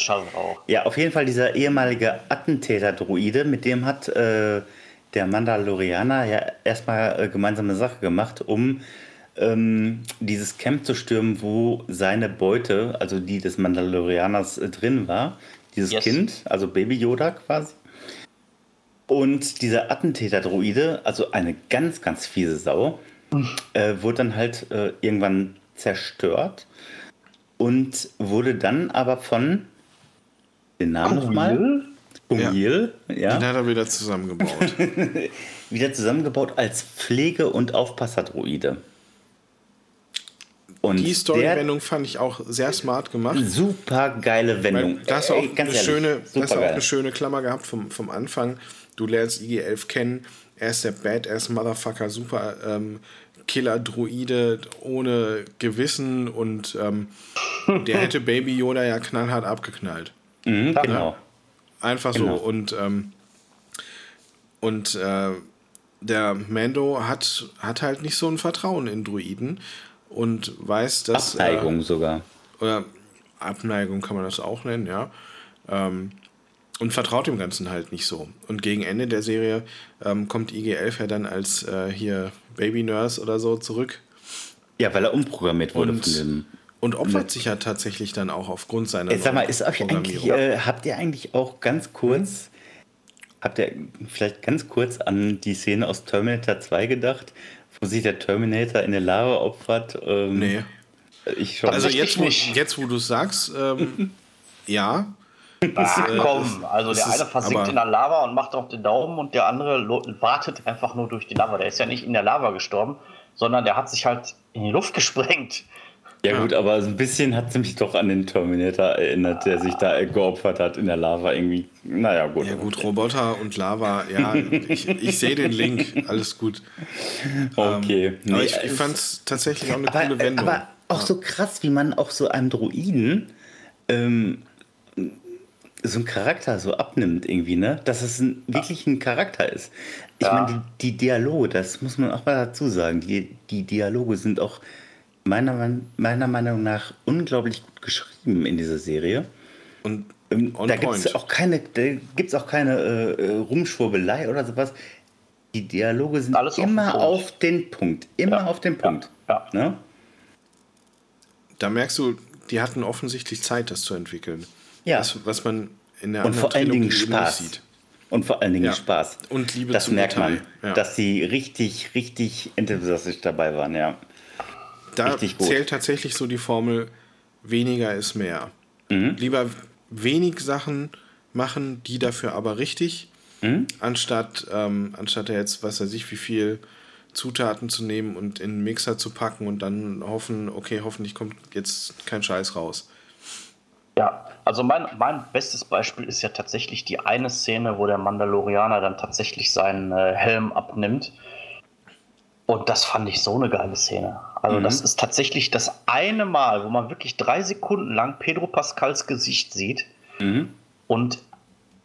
ja, auf jeden Fall dieser ehemalige Attentäter-Druide, mit dem hat äh, der Mandalorianer ja erstmal äh, gemeinsame Sache gemacht, um ähm, dieses Camp zu stürmen, wo seine Beute, also die des Mandalorianers, äh, drin war. Dieses yes. Kind, also Baby Yoda quasi. Und dieser Attentäter-Droide, also eine ganz, ganz fiese Sau, mhm. äh, wurde dann halt äh, irgendwann zerstört und wurde dann aber von den Namen nochmal. Umil, ja. ja. Den hat er wieder zusammengebaut. wieder zusammengebaut als Pflege- und Aufpasserdroide. Und die Story-Wendung fand ich auch sehr smart gemacht. Super geile Wendung. Das auch, eine, schöne, das auch eine schöne Klammer gehabt vom, vom Anfang. Du lernst IG-11 kennen. Er ist der Badass-Motherfucker, super ähm, Killer-Druide ohne Gewissen und ähm, der hätte Baby Yoda ja knallhart abgeknallt. Mhm, genau. Einfach genau. so. Und, ähm, und äh, der Mando hat, hat halt nicht so ein Vertrauen in Druiden und weiß, dass. Abneigung äh, sogar. Oder Abneigung kann man das auch nennen, ja. Ähm, und vertraut dem Ganzen halt nicht so. Und gegen Ende der Serie ähm, kommt IG-11 ja dann als äh, hier Baby Nurse oder so zurück. Ja, weil er umprogrammiert wurde und, von dem. Und opfert sich ja tatsächlich dann auch aufgrund seiner. Sag mal, ist euch eigentlich, äh, habt ihr eigentlich auch ganz kurz, hm? habt ihr vielleicht ganz kurz an die Szene aus Terminator 2 gedacht, wo sich der Terminator in der Lava opfert? Ähm, nee. Ich schon. Also jetzt, wo, jetzt, wo du es sagst, ähm, ja. Ach äh, komm, also der eine versinkt in der Lava und macht auch den Daumen und der andere wartet einfach nur durch die Lava. Der ist ja nicht in der Lava gestorben, sondern der hat sich halt in die Luft gesprengt. Ja, gut, aber so ein bisschen hat sie mich doch an den Terminator erinnert, der sich da geopfert hat in der Lava irgendwie. Naja, gut. Ja, gut, Roboter und Lava, ja, ich, ich sehe den Link, alles gut. Okay. Ähm, nee, aber ich, ich fand es tatsächlich auch eine aber, coole Wendung. Aber auch so krass, wie man auch so einem Druiden ähm, so einen Charakter so abnimmt irgendwie, ne? Dass es ein, wirklich ein Charakter ist. Ich ja. meine, die, die, Dialoge, das muss man auch mal dazu sagen, die, die Dialoge sind auch meiner, meiner Meinung nach unglaublich gut geschrieben in dieser Serie. Und ähm, da gibt es auch keine, auch keine äh, äh, Rumschwurbelei oder sowas. Die Dialoge sind Alles immer auf, auf den Punkt. Immer ja. auf den Punkt. Ja. ja. Ne? Da merkst du, die hatten offensichtlich Zeit, das zu entwickeln. Ja. Das, was man in der Und vor allen Dingen Spaß. Sieht. Und vor allen Dingen ja. Spaß. Und Liebe Das merkt Detail. man, ja. dass sie richtig, richtig enthusiastisch dabei waren, ja. Da zählt tatsächlich so die Formel, weniger ist mehr. Mhm. Lieber wenig Sachen machen, die dafür aber richtig, mhm. anstatt, ähm, anstatt jetzt, was weiß ich, wie viel Zutaten zu nehmen und in einen Mixer zu packen und dann hoffen, okay, hoffentlich kommt jetzt kein Scheiß raus. Ja, also mein, mein bestes Beispiel ist ja tatsächlich die eine Szene, wo der Mandalorianer dann tatsächlich seinen äh, Helm abnimmt. Und das fand ich so eine geile Szene. Also, mhm. das ist tatsächlich das eine Mal, wo man wirklich drei Sekunden lang Pedro Pascals Gesicht sieht. Mhm. Und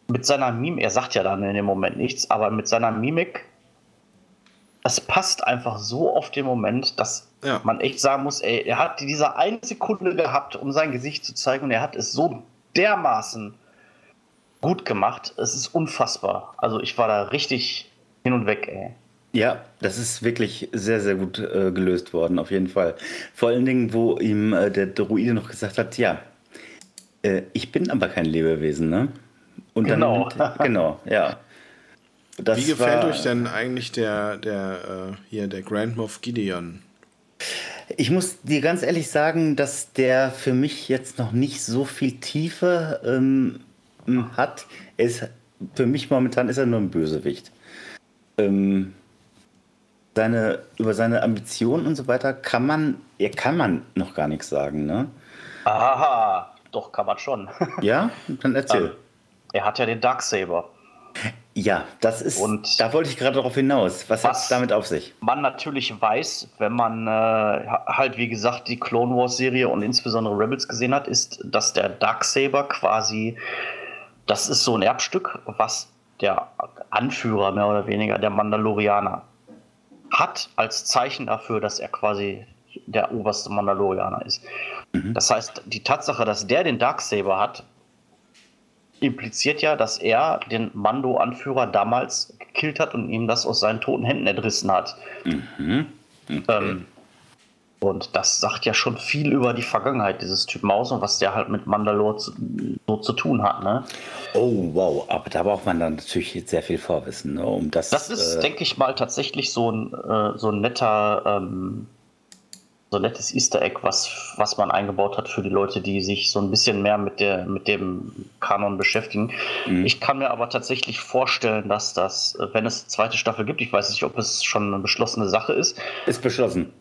mit seiner Mimik, er sagt ja dann in dem Moment nichts, aber mit seiner Mimik, das passt einfach so auf den Moment, dass ja. man echt sagen muss, ey, er hat diese eine Sekunde gehabt, um sein Gesicht zu zeigen und er hat es so dermaßen gut gemacht. Es ist unfassbar. Also ich war da richtig hin und weg, ey. Ja, das ist wirklich sehr, sehr gut äh, gelöst worden, auf jeden Fall. Vor allen Dingen, wo ihm äh, der Druide noch gesagt hat, ja, äh, ich bin aber kein Lebewesen, ne? Und genau. Dann, genau, ja. Das Wie gefällt war, euch denn eigentlich der, der, äh, hier, der Grand Moff Gideon? Ich muss dir ganz ehrlich sagen, dass der für mich jetzt noch nicht so viel Tiefe ähm, hat. ist, für mich momentan ist er nur ein Bösewicht. Ähm, seine, über seine Ambitionen und so weiter kann man, ja, kann man noch gar nichts sagen, ne? Aha, doch kann man schon. ja, dann erzähl. Ähm, er hat ja den Darksaber. Ja, das ist. Und da wollte ich gerade darauf hinaus. Was, hat es damit auf sich? Man natürlich weiß, wenn man äh, halt, wie gesagt, die Clone Wars Serie und insbesondere Rebels gesehen hat, ist, dass der Darksaber quasi, das ist so ein Erbstück, was der Anführer mehr oder weniger, der Mandalorianer, hat als Zeichen dafür, dass er quasi der oberste Mandalorianer ist. Mhm. Das heißt, die Tatsache, dass der den Darksaber hat, impliziert ja, dass er den Mando-Anführer damals gekillt hat und ihm das aus seinen toten Händen entrissen hat. Mhm. Okay. Ähm, und das sagt ja schon viel über die Vergangenheit dieses Typen aus und was der halt mit Mandalore zu, so zu tun hat. Ne? Oh, wow. Aber da braucht man dann natürlich sehr viel Vorwissen, ne? um das. Das ist, äh, denke ich mal, tatsächlich so ein, äh, so ein netter ähm, so nettes Easter Egg, was, was man eingebaut hat für die Leute, die sich so ein bisschen mehr mit, der, mit dem Kanon beschäftigen. Mhm. Ich kann mir aber tatsächlich vorstellen, dass das, wenn es eine zweite Staffel gibt, ich weiß nicht, ob es schon eine beschlossene Sache ist. Ist beschlossen.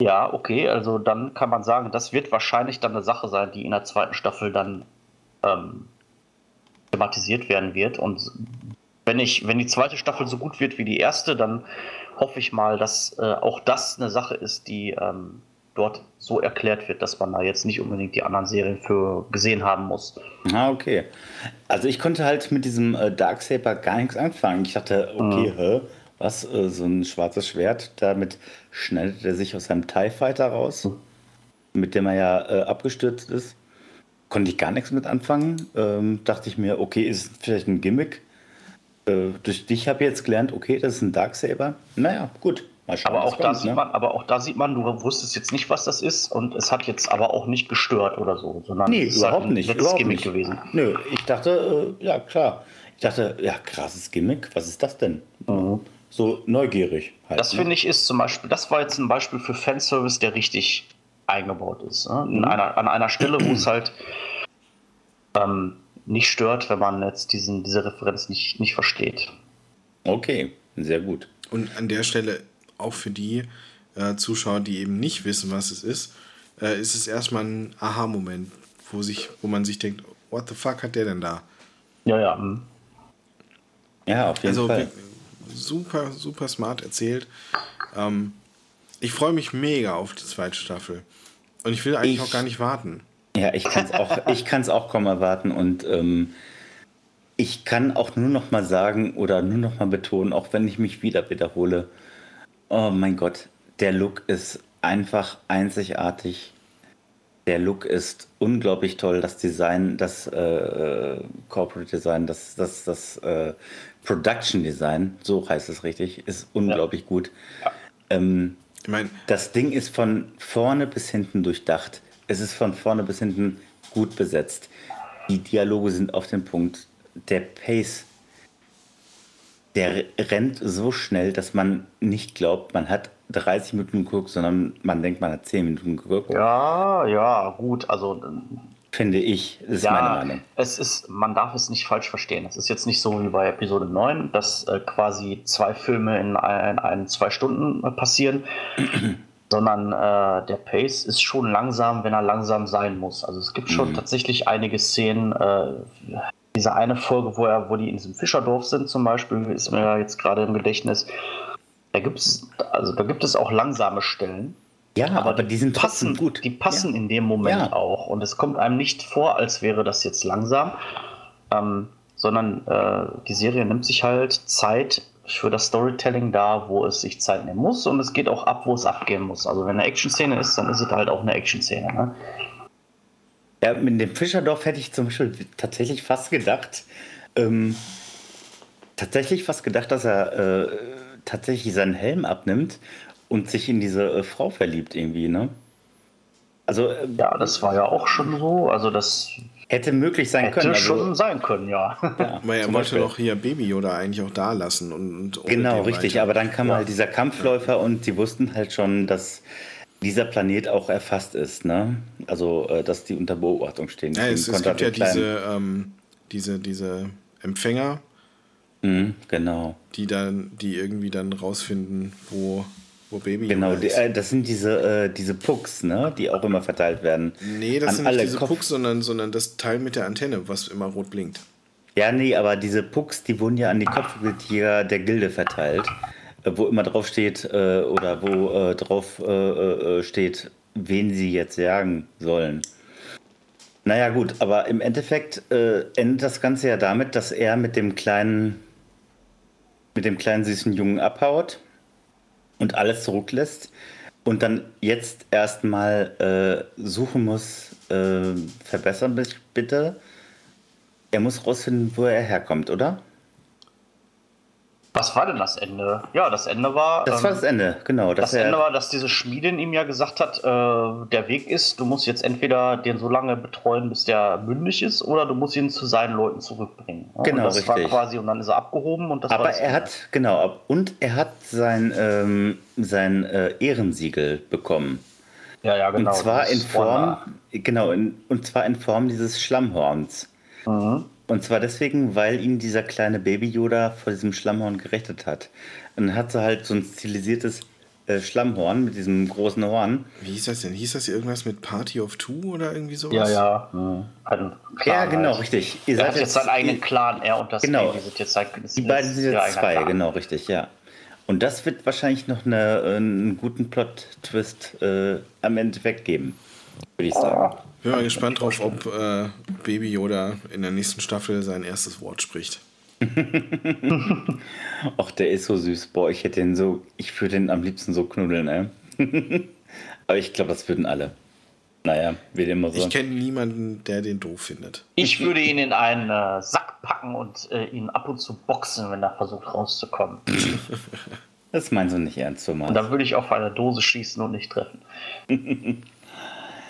Ja, okay, also dann kann man sagen, das wird wahrscheinlich dann eine Sache sein, die in der zweiten Staffel dann ähm, thematisiert werden wird. Und wenn ich, wenn die zweite Staffel so gut wird wie die erste, dann hoffe ich mal, dass äh, auch das eine Sache ist, die ähm, dort so erklärt wird, dass man da jetzt nicht unbedingt die anderen Serien für gesehen haben muss. Ah, okay. Also ich konnte halt mit diesem äh, Darksaber gar nichts anfangen. Ich dachte, okay, mhm. hä, was, äh, so ein schwarzes Schwert, damit schneidet er sich aus seinem TIE Fighter raus, mhm. mit dem er ja äh, abgestürzt ist. Konnte ich gar nichts mit anfangen. Ähm, dachte ich mir, okay, ist vielleicht ein Gimmick. Äh, durch dich habe ich jetzt gelernt, okay, das ist ein Darksaber. Naja, gut. Schauen, aber, auch kommt, da sieht ne? man, aber auch da sieht man, du wusstest jetzt nicht, was das ist und es hat jetzt aber auch nicht gestört oder so, sondern nee, überhaupt halt nicht. Überhaupt Gimmick nicht. gewesen. Nö, ich dachte, äh, ja klar. Ich dachte, ja, krasses Gimmick, was ist das denn? Mhm. So neugierig. Halt, das ne? finde ich ist zum Beispiel, das war jetzt ein Beispiel für Fanservice, der richtig eingebaut ist. Ne? Mhm. Einer, an einer Stelle, wo es halt ähm, nicht stört, wenn man jetzt diesen, diese Referenz nicht, nicht versteht. Okay, sehr gut. Und an der Stelle auch für die äh, Zuschauer, die eben nicht wissen, was es ist, äh, ist es erstmal ein Aha-Moment, wo, wo man sich denkt, what the fuck hat der denn da? Ja, ja. Hm. Ja, auf jeden also, Fall. Super, super smart erzählt. Ähm, ich freue mich mega auf die zweite Staffel. Und ich will eigentlich ich, auch gar nicht warten. Ja, ich kann es auch, ich kann's auch kaum erwarten. Und ähm, ich kann auch nur noch mal sagen oder nur noch mal betonen, auch wenn ich mich wieder wiederhole, Oh mein Gott, der Look ist einfach einzigartig. Der Look ist unglaublich toll. Das Design, das äh, Corporate Design, das, das, das äh, Production Design, so heißt es richtig, ist unglaublich ja. gut. Ja. Ähm, ich mein, das Ding ist von vorne bis hinten durchdacht. Es ist von vorne bis hinten gut besetzt. Die Dialoge sind auf den Punkt. Der Pace der rennt so schnell, dass man nicht glaubt, man hat 30 Minuten geguckt, sondern man denkt, man hat 10 Minuten geguckt. Ja, ja, gut, also finde ich, ist ja, meine Meinung. Es ist, man darf es nicht falsch verstehen. Es ist jetzt nicht so wie bei Episode 9, dass äh, quasi zwei Filme in, ein, in zwei Stunden äh, passieren, sondern äh, der Pace ist schon langsam, wenn er langsam sein muss. Also es gibt schon mhm. tatsächlich einige Szenen, äh, diese eine Folge, wo, er, wo die in diesem Fischerdorf sind zum Beispiel, ist mir jetzt gerade im Gedächtnis. Da gibt es, also da gibt es auch langsame Stellen. Ja, aber, aber die sind passen gut. Die passen ja. in dem Moment ja. auch. Und es kommt einem nicht vor, als wäre das jetzt langsam, ähm, sondern äh, die Serie nimmt sich halt Zeit für das Storytelling da, wo es sich Zeit nehmen muss und es geht auch ab, wo es abgehen muss. Also wenn eine Action-Szene ist, dann ist es halt auch eine Action-Szene. Ne? Ja, mit dem Fischerdorf hätte ich zum Beispiel tatsächlich fast gedacht, ähm, tatsächlich fast gedacht, dass er äh, tatsächlich seinen Helm abnimmt und sich in diese äh, Frau verliebt irgendwie, ne? Also äh, ja, das war ja auch schon so. Also das hätte möglich sein hätte können. Hätte also, schon sein können, ja. ja Weil er wollte doch hier Baby Yoda eigentlich auch da lassen und, und genau richtig. Weiter. Aber dann kam ja. halt dieser Kampfläufer und sie wussten halt schon, dass dieser Planet auch erfasst ist, ne? Also äh, dass die unter Beobachtung stehen. Ja, es, es gibt ja diese, ähm, diese, diese Empfänger. Mhm, genau. Die dann, die irgendwie dann rausfinden, wo wo Baby Genau, die, äh, das sind diese, äh, diese Pucks, ne? die auch immer verteilt werden. Nee, das sind nicht diese Kopf Pucks, sondern, sondern das Teil mit der Antenne, was immer rot blinkt. Ja, nee, aber diese Pucks, die wurden ja an die Kopfgeldjäger der Gilde verteilt, wo immer drauf steht, äh, oder wo äh, drauf äh, steht, wen sie jetzt jagen sollen. Naja, gut, aber im Endeffekt endet das Ganze ja damit, dass er mit dem kleinen, mit dem kleinen süßen Jungen abhaut und alles zurücklässt und dann jetzt erstmal äh, suchen muss, äh, verbessern mich bitte. Er muss rausfinden, wo er herkommt, oder? Was war denn das Ende? Ja, das Ende war. Das ähm, war das Ende, genau. Das Ende war, dass diese Schmiedin ihm ja gesagt hat, äh, der Weg ist, du musst jetzt entweder den so lange betreuen, bis der mündig ist, oder du musst ihn zu seinen Leuten zurückbringen. Ja? Genau, und das richtig. war quasi, und dann ist er abgehoben und das Aber war das er hat, genau, und er hat sein, ähm, sein äh, Ehrensiegel bekommen. Ja, ja, genau. Und zwar in Form, genau, in, und zwar in Form dieses Schlammhorns. Mhm. Und zwar deswegen, weil ihn dieser kleine Baby Yoda vor diesem Schlammhorn gerettet hat. Und dann hat sie halt so ein stilisiertes äh, Schlammhorn mit diesem großen Horn. Wie hieß das denn? Hieß das irgendwas mit Party of Two oder irgendwie sowas? Ja, ja. Mhm. ja, genau, halt. richtig. Ihr er hat jetzt seinen eigenen Clan, er und das genau. Baby sind jetzt halt, Die beiden sind jetzt zwei, Clan. genau, richtig, ja. Und das wird wahrscheinlich noch eine, einen guten Plot-Twist äh, am Endeffekt geben, würde ich sagen. Oh. Bin mal gespannt drauf, ob äh, Baby Yoda in der nächsten Staffel sein erstes Wort spricht. Ach, der ist so süß. Boah, ich hätte den so, ich würde den am liebsten so knuddeln, ey. Aber ich glaube, das würden alle. Naja, wird immer so. Ich kenne niemanden, der den doof findet. Ich würde ihn in einen äh, Sack packen und äh, ihn ab und zu boxen, wenn er versucht rauszukommen. das meinst du nicht ernst, Thomas. Und dann würde ich auf eine Dose schießen und nicht treffen.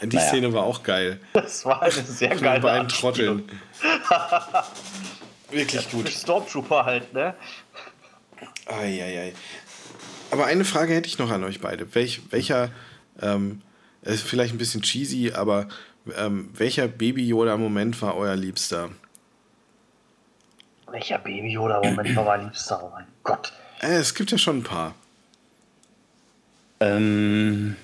Die naja. Szene war auch geil. Das war eine sehr geile Bei einem Trotteln. Wirklich ja, gut. Stormtrooper halt, ne? Eieiei. Aber eine Frage hätte ich noch an euch beide. Welch, welcher, ähm, ist vielleicht ein bisschen cheesy, aber ähm, welcher Baby-Yoda-Moment war euer Liebster? Welcher Baby-Yoda-Moment war mein Liebster? Oh mein Gott. Äh, es gibt ja schon ein paar. Ähm.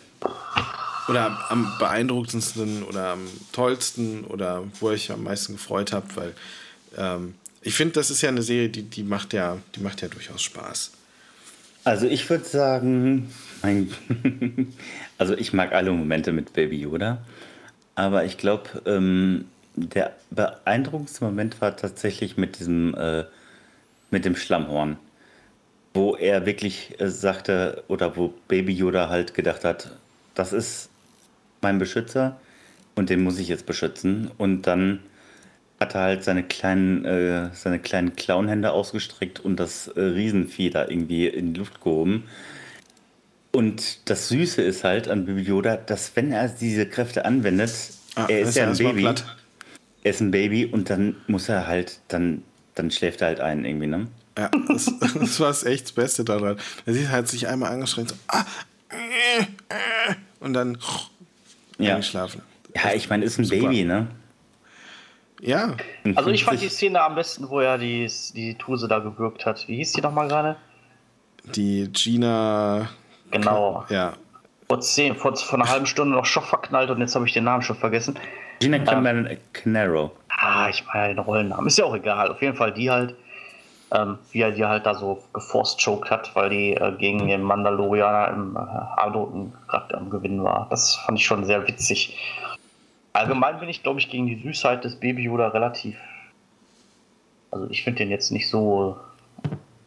Oder am beeindruckendsten oder am tollsten oder wo ich am meisten gefreut habe, weil ähm, ich finde, das ist ja eine Serie, die, die, macht ja, die macht ja durchaus Spaß. Also ich würde sagen, also ich mag alle Momente mit Baby Yoda, aber ich glaube, ähm, der beeindruckendste Moment war tatsächlich mit diesem, äh, mit dem Schlammhorn, wo er wirklich äh, sagte oder wo Baby Yoda halt gedacht hat, das ist mein Beschützer und den muss ich jetzt beschützen. Und dann hat er halt seine kleinen, äh, seine kleinen Clownhände ausgestreckt und das äh, Riesenvieh da irgendwie in die Luft gehoben. Und das Süße ist halt an Baby Yoda, dass wenn er diese Kräfte anwendet, ah, er ist ja ein Baby. Er ist ein Baby und dann muss er halt, dann, dann schläft er halt ein irgendwie, ne? Ja, das, das war echt das Beste daran. Er sieht halt sich einmal angestrengt, so, ah, äh, äh, und dann ja. eingeschlafen. Ja, ich meine, ist ein Super. Baby, ne? Ja. Also ich fand die Szene am besten, wo er die, die Tuse da gewürgt hat. Wie hieß die nochmal gerade? Die Gina. Genau. Ja. Vor, zehn, vor, vor einer halben Stunde noch Schock verknallt und jetzt habe ich den Namen schon vergessen. Gina ähm, Canaro. Ah, ich meine den Rollennamen. Ist ja auch egal. Auf jeden Fall die halt ähm, wie er die halt da so geforce-choked hat, weil die äh, gegen den Mandalorianer im äh, Adoten gerade am Gewinnen war. Das fand ich schon sehr witzig. Allgemein bin ich, glaube ich, gegen die Süßheit des Baby Yoda relativ. Also ich finde den jetzt nicht so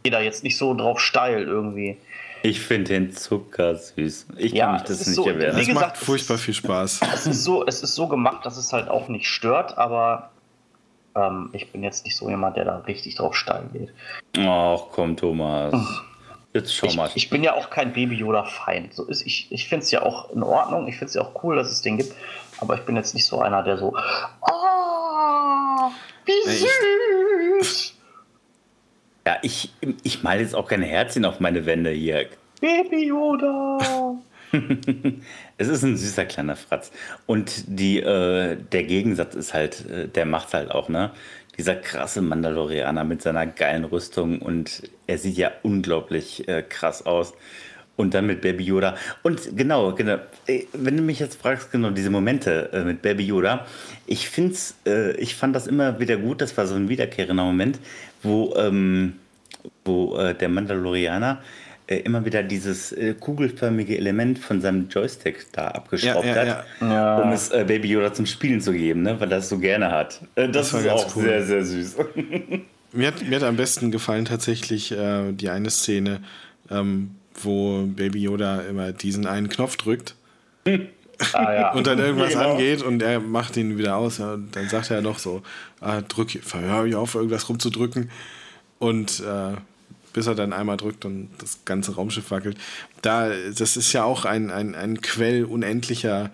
gehe da jetzt nicht so drauf steil irgendwie. Ich finde den Zucker süß. Ich ja, kann mich das nicht so, erwehren. Das gesagt, macht furchtbar viel Spaß. Es ist, so, es ist so gemacht, dass es halt auch nicht stört, aber ähm, ich bin jetzt nicht so jemand, der da richtig drauf steil geht. Ach komm, Thomas. Jetzt schau mal. Ich, ich bin ja auch kein Baby Yoda-Feind. So ich ich finde es ja auch in Ordnung. Ich finde es ja auch cool, dass es den gibt. Aber ich bin jetzt nicht so einer, der so. Oh, wie süß! Ja, ich, ich male jetzt auch keine Herzchen auf meine Wände hier. Baby Yoda! es ist ein süßer kleiner Fratz. Und die, äh, der Gegensatz ist halt, äh, der macht halt auch, ne? Dieser krasse Mandalorianer mit seiner geilen Rüstung und er sieht ja unglaublich äh, krass aus. Und dann mit Baby Yoda. Und genau, genau. Äh, wenn du mich jetzt fragst, genau, diese Momente äh, mit Baby Yoda, ich find's, äh, ich fand das immer wieder gut. Das war so ein wiederkehrender Moment, wo, ähm, wo der Mandalorianer äh, immer wieder dieses äh, kugelförmige Element von seinem Joystick da abgeschraubt ja, ja, hat, um es Baby Yoda zum Spielen zu geben, ne? weil er es so gerne hat. das, das ist auch cool. sehr, sehr süß. mir, hat, mir hat am besten gefallen tatsächlich die eine Szene, ähm, wo Baby Yoda immer diesen einen Knopf drückt. Ah, ja. und dann irgendwas genau. angeht und er macht ihn wieder aus. Ja, und dann sagt er noch so, ah, drück, hör ich auf, irgendwas rumzudrücken. Und äh, bis er dann einmal drückt und das ganze Raumschiff wackelt. Da, das ist ja auch ein, ein, ein Quell unendlicher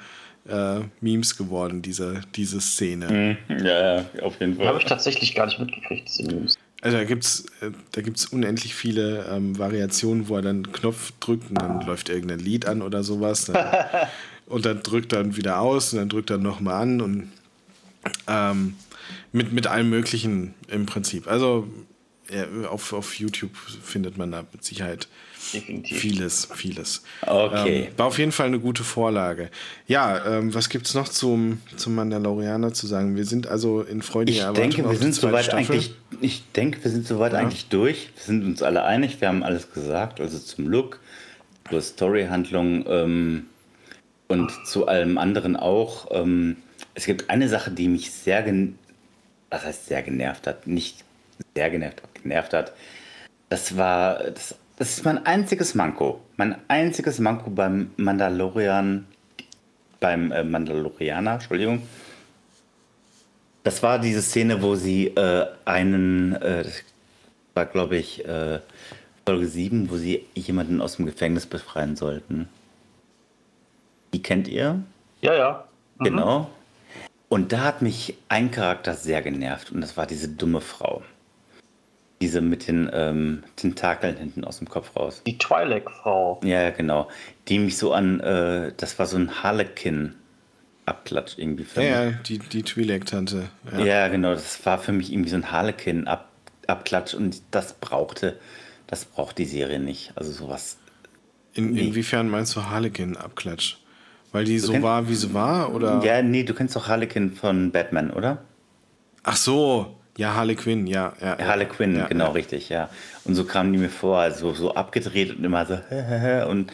äh, Memes geworden, diese, diese Szene. Mhm. Ja, ja, auf jeden Fall. Habe ich tatsächlich gar nicht mitgekriegt, diese Memes. Also da gibt es äh, da gibt's unendlich viele ähm, Variationen, wo er dann einen Knopf drückt und dann läuft irgendein Lied an oder sowas. Dann, und dann drückt er wieder aus und dann drückt er nochmal an und ähm, mit, mit allem Möglichen im Prinzip. Also auf, auf YouTube findet man da mit Sicherheit Definitiv. Vieles, vieles. Okay. Ähm, war auf jeden Fall eine gute Vorlage. Ja, ähm, was gibt es noch zum, zum Mandalorianer zu sagen? Wir sind also in freudiger ich Erwartung denke, wir sind soweit eigentlich, Ich denke, wir sind soweit ja. eigentlich durch. Wir sind uns alle einig, wir haben alles gesagt. Also zum Look, zur Storyhandlung ähm, und zu allem anderen auch. Ähm, es gibt eine Sache, die mich sehr, was heißt sehr genervt hat, nicht sehr genervt, genervt hat. Das war das das ist mein einziges Manko. Mein einziges Manko beim Mandalorian, beim äh, Mandalorianer, Entschuldigung. Das war diese Szene, wo sie äh, einen, äh, das war glaube ich äh, Folge 7, wo sie jemanden aus dem Gefängnis befreien sollten. Die kennt ihr? Ja, ja. Mhm. Genau. Und da hat mich ein Charakter sehr genervt und das war diese dumme Frau. Diese mit den ähm, Tentakeln hinten aus dem Kopf raus. Die Twi'lek-Frau. Ja, genau. Die mich so an, äh, das war so ein Harlequin-Abklatsch irgendwie für ja, mich. Ja, die, die Twi'lek-Tante. Ja. ja. genau. Das war für mich irgendwie so ein Harlequin-Abklatsch und das brauchte, das braucht die Serie nicht. Also sowas. In, nee. Inwiefern meinst du Harlequin-Abklatsch? Weil die du so kennst, war, wie sie war, oder? Ja, nee, du kennst doch Harlequin von Batman, oder? Ach so, ja, Harley Quinn, ja. ja, Harley Quinn, ja, genau, ja. richtig, ja. Und so kamen die mir vor, also so abgedreht und immer so und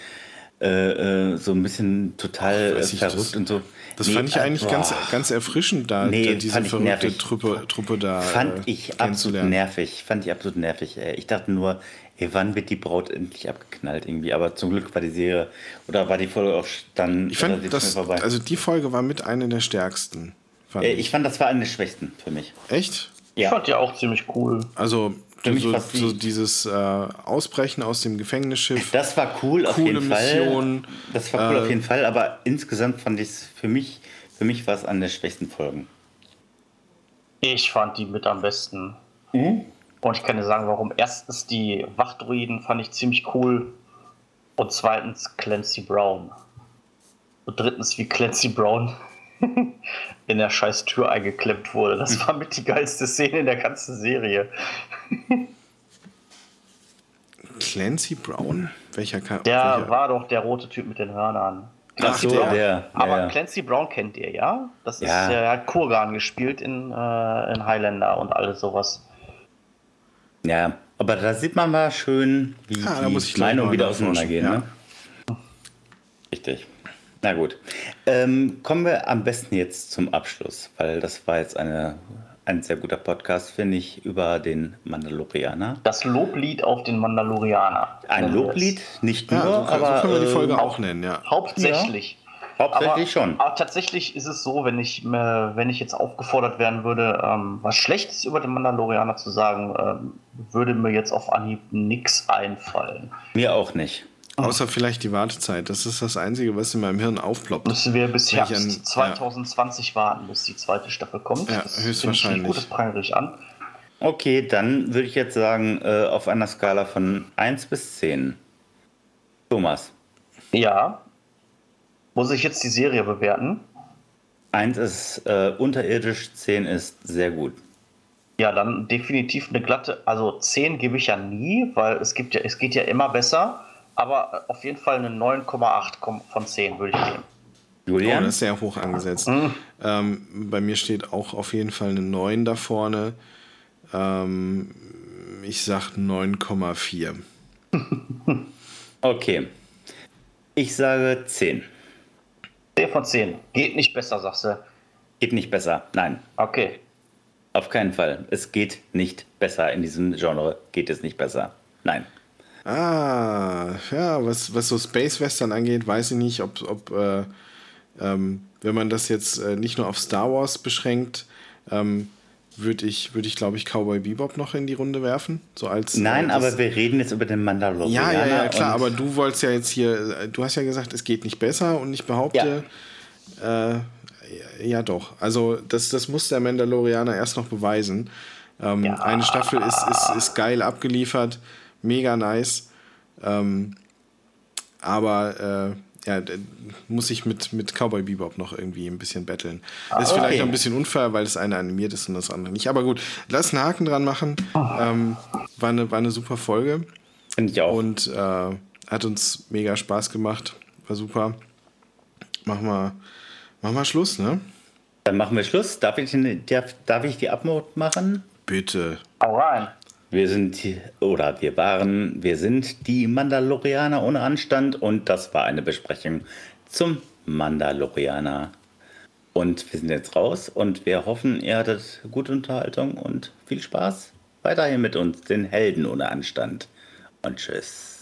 äh, äh, so ein bisschen total Ach, verrückt das, und so. Das nee, fand ich eigentlich boah. ganz, ganz erfrischend, da nee, diese verrückte Truppe, Truppe da Fand äh, ich absolut nervig, fand ich absolut nervig. Ich dachte nur, ey, wann wird die Braut endlich abgeknallt irgendwie? Aber zum Glück war die Serie, oder war die Folge auch dann ich fand, das, Also die Folge war mit einer der stärksten. Fand äh, ich. ich fand, das war eine der schwächsten für mich. Echt? Ja. Ich fand die auch ziemlich cool. Also so, so, dieses äh, Ausbrechen aus dem Gefängnisschiff. Das war cool auf jeden Mission, Fall. Das war cool äh, auf jeden Fall, aber insgesamt fand ich es für mich, für mich war es an der schwächsten Folgen. Ich fand die mit am besten. Mhm. Und ich kann dir sagen, warum. Erstens die Wachdruiden fand ich ziemlich cool. Und zweitens Clancy Brown. Und drittens, wie Clancy Brown in der scheiß Tür eingeklemmt wurde. Das hm. war mit die geilste Szene in der ganzen Serie. Clancy Brown? Welcher Charakter? Der welcher? war doch der rote Typ mit den Hörnern. Ach, der, der, Aber ja. Clancy Brown kennt ihr, ja? Das ist, ja. er hat Kurgan gespielt in, äh, in Highlander und alles sowas. Ja, aber da sieht man mal schön, wie ah, die Meinungen wieder auseinandergehen. Ja. Ne? Richtig. Na gut. Ähm, kommen wir am besten jetzt zum Abschluss, weil das war jetzt eine, ein sehr guter Podcast, finde ich, über den Mandalorianer. Das Loblied auf den Mandalorianer. Ein Loblied, nicht nur, ja, so, kann, aber so können wir die Folge äh, auch nennen, ja. Hauptsächlich. Ja, hauptsächlich aber, schon. Aber tatsächlich ist es so, wenn ich, äh, wenn ich jetzt aufgefordert werden würde, ähm, was Schlechtes über den Mandalorianer zu sagen, ähm, würde mir jetzt auf Anhieb nichts einfallen. Mir auch nicht. Außer vielleicht die Wartezeit. Das ist das Einzige, was in meinem Hirn aufploppt. Müssen wir bis Herbst an- 2020 warten, bis die zweite Staffel kommt. Ja, Das höchstwahrscheinlich. Gut, das prangere ich an. Okay, dann würde ich jetzt sagen, äh, auf einer Skala von 1 bis 10. Thomas, Ja. Muss ich jetzt die Serie bewerten? 1 ist äh, unterirdisch, 10 ist sehr gut. Ja, dann definitiv eine glatte, also 10 gebe ich ja nie, weil es gibt ja, es geht ja immer besser, aber auf jeden Fall eine 9,8 kom- von 10 würde ich geben. Oh, Julian? das ist sehr hoch angesetzt. Mhm. Ähm, bei mir steht auch auf jeden Fall eine 9 da vorne. Ähm, ich sag 9,4. okay. Ich sage 10. 10 von 10. Geht nicht besser, sagst du. Geht nicht besser. Nein, Okay. auf keinen Fall. Es geht nicht besser. In diesem Genre geht es nicht besser. Nein. Ah, ja, was, was so Space Western angeht, weiß ich nicht, ob, ob äh, ähm, wenn man das jetzt äh, nicht nur auf Star Wars beschränkt, ähm, würde ich, würd ich glaube ich, Cowboy Bebop noch in die Runde werfen. So als, Nein, äh, aber wir reden jetzt über den Ja, Mandalorianer. ja, ja, klar, aber du wolltest ja jetzt hier, äh, du hast ja gesagt, es geht nicht besser und ich behaupte, äh, ja doch. Also das, das muss der Mandalorianer erst noch beweisen. Ähm, Ja. Eine Staffel ist, ist, ist geil abgeliefert, mega nice. Ähm, aber äh, ja, muss ich mit, mit Cowboy Bebop noch irgendwie ein bisschen betteln. Ist vielleicht okay. noch ein bisschen unfair, weil das eine animiert ist und das andere nicht. Aber gut, lass einen Haken dran machen. Ähm, war, eine, war eine super Folge. Finde ich auch. Und äh, hat uns mega Spaß gemacht. War super. Mach mal, mach mal Schluss, ne? Dann machen wir Schluss. Darf ich, darf ich die Abmod machen? Bitte. Hau rein. Wir sind, oder wir waren, wir sind die Mandalorianer ohne Anstand und das war eine Besprechung zum Mandalorianer. Und wir sind jetzt raus und wir hoffen, ihr hattet gute Unterhaltung und viel Spaß weiterhin mit uns, den Helden ohne Anstand. Und tschüss.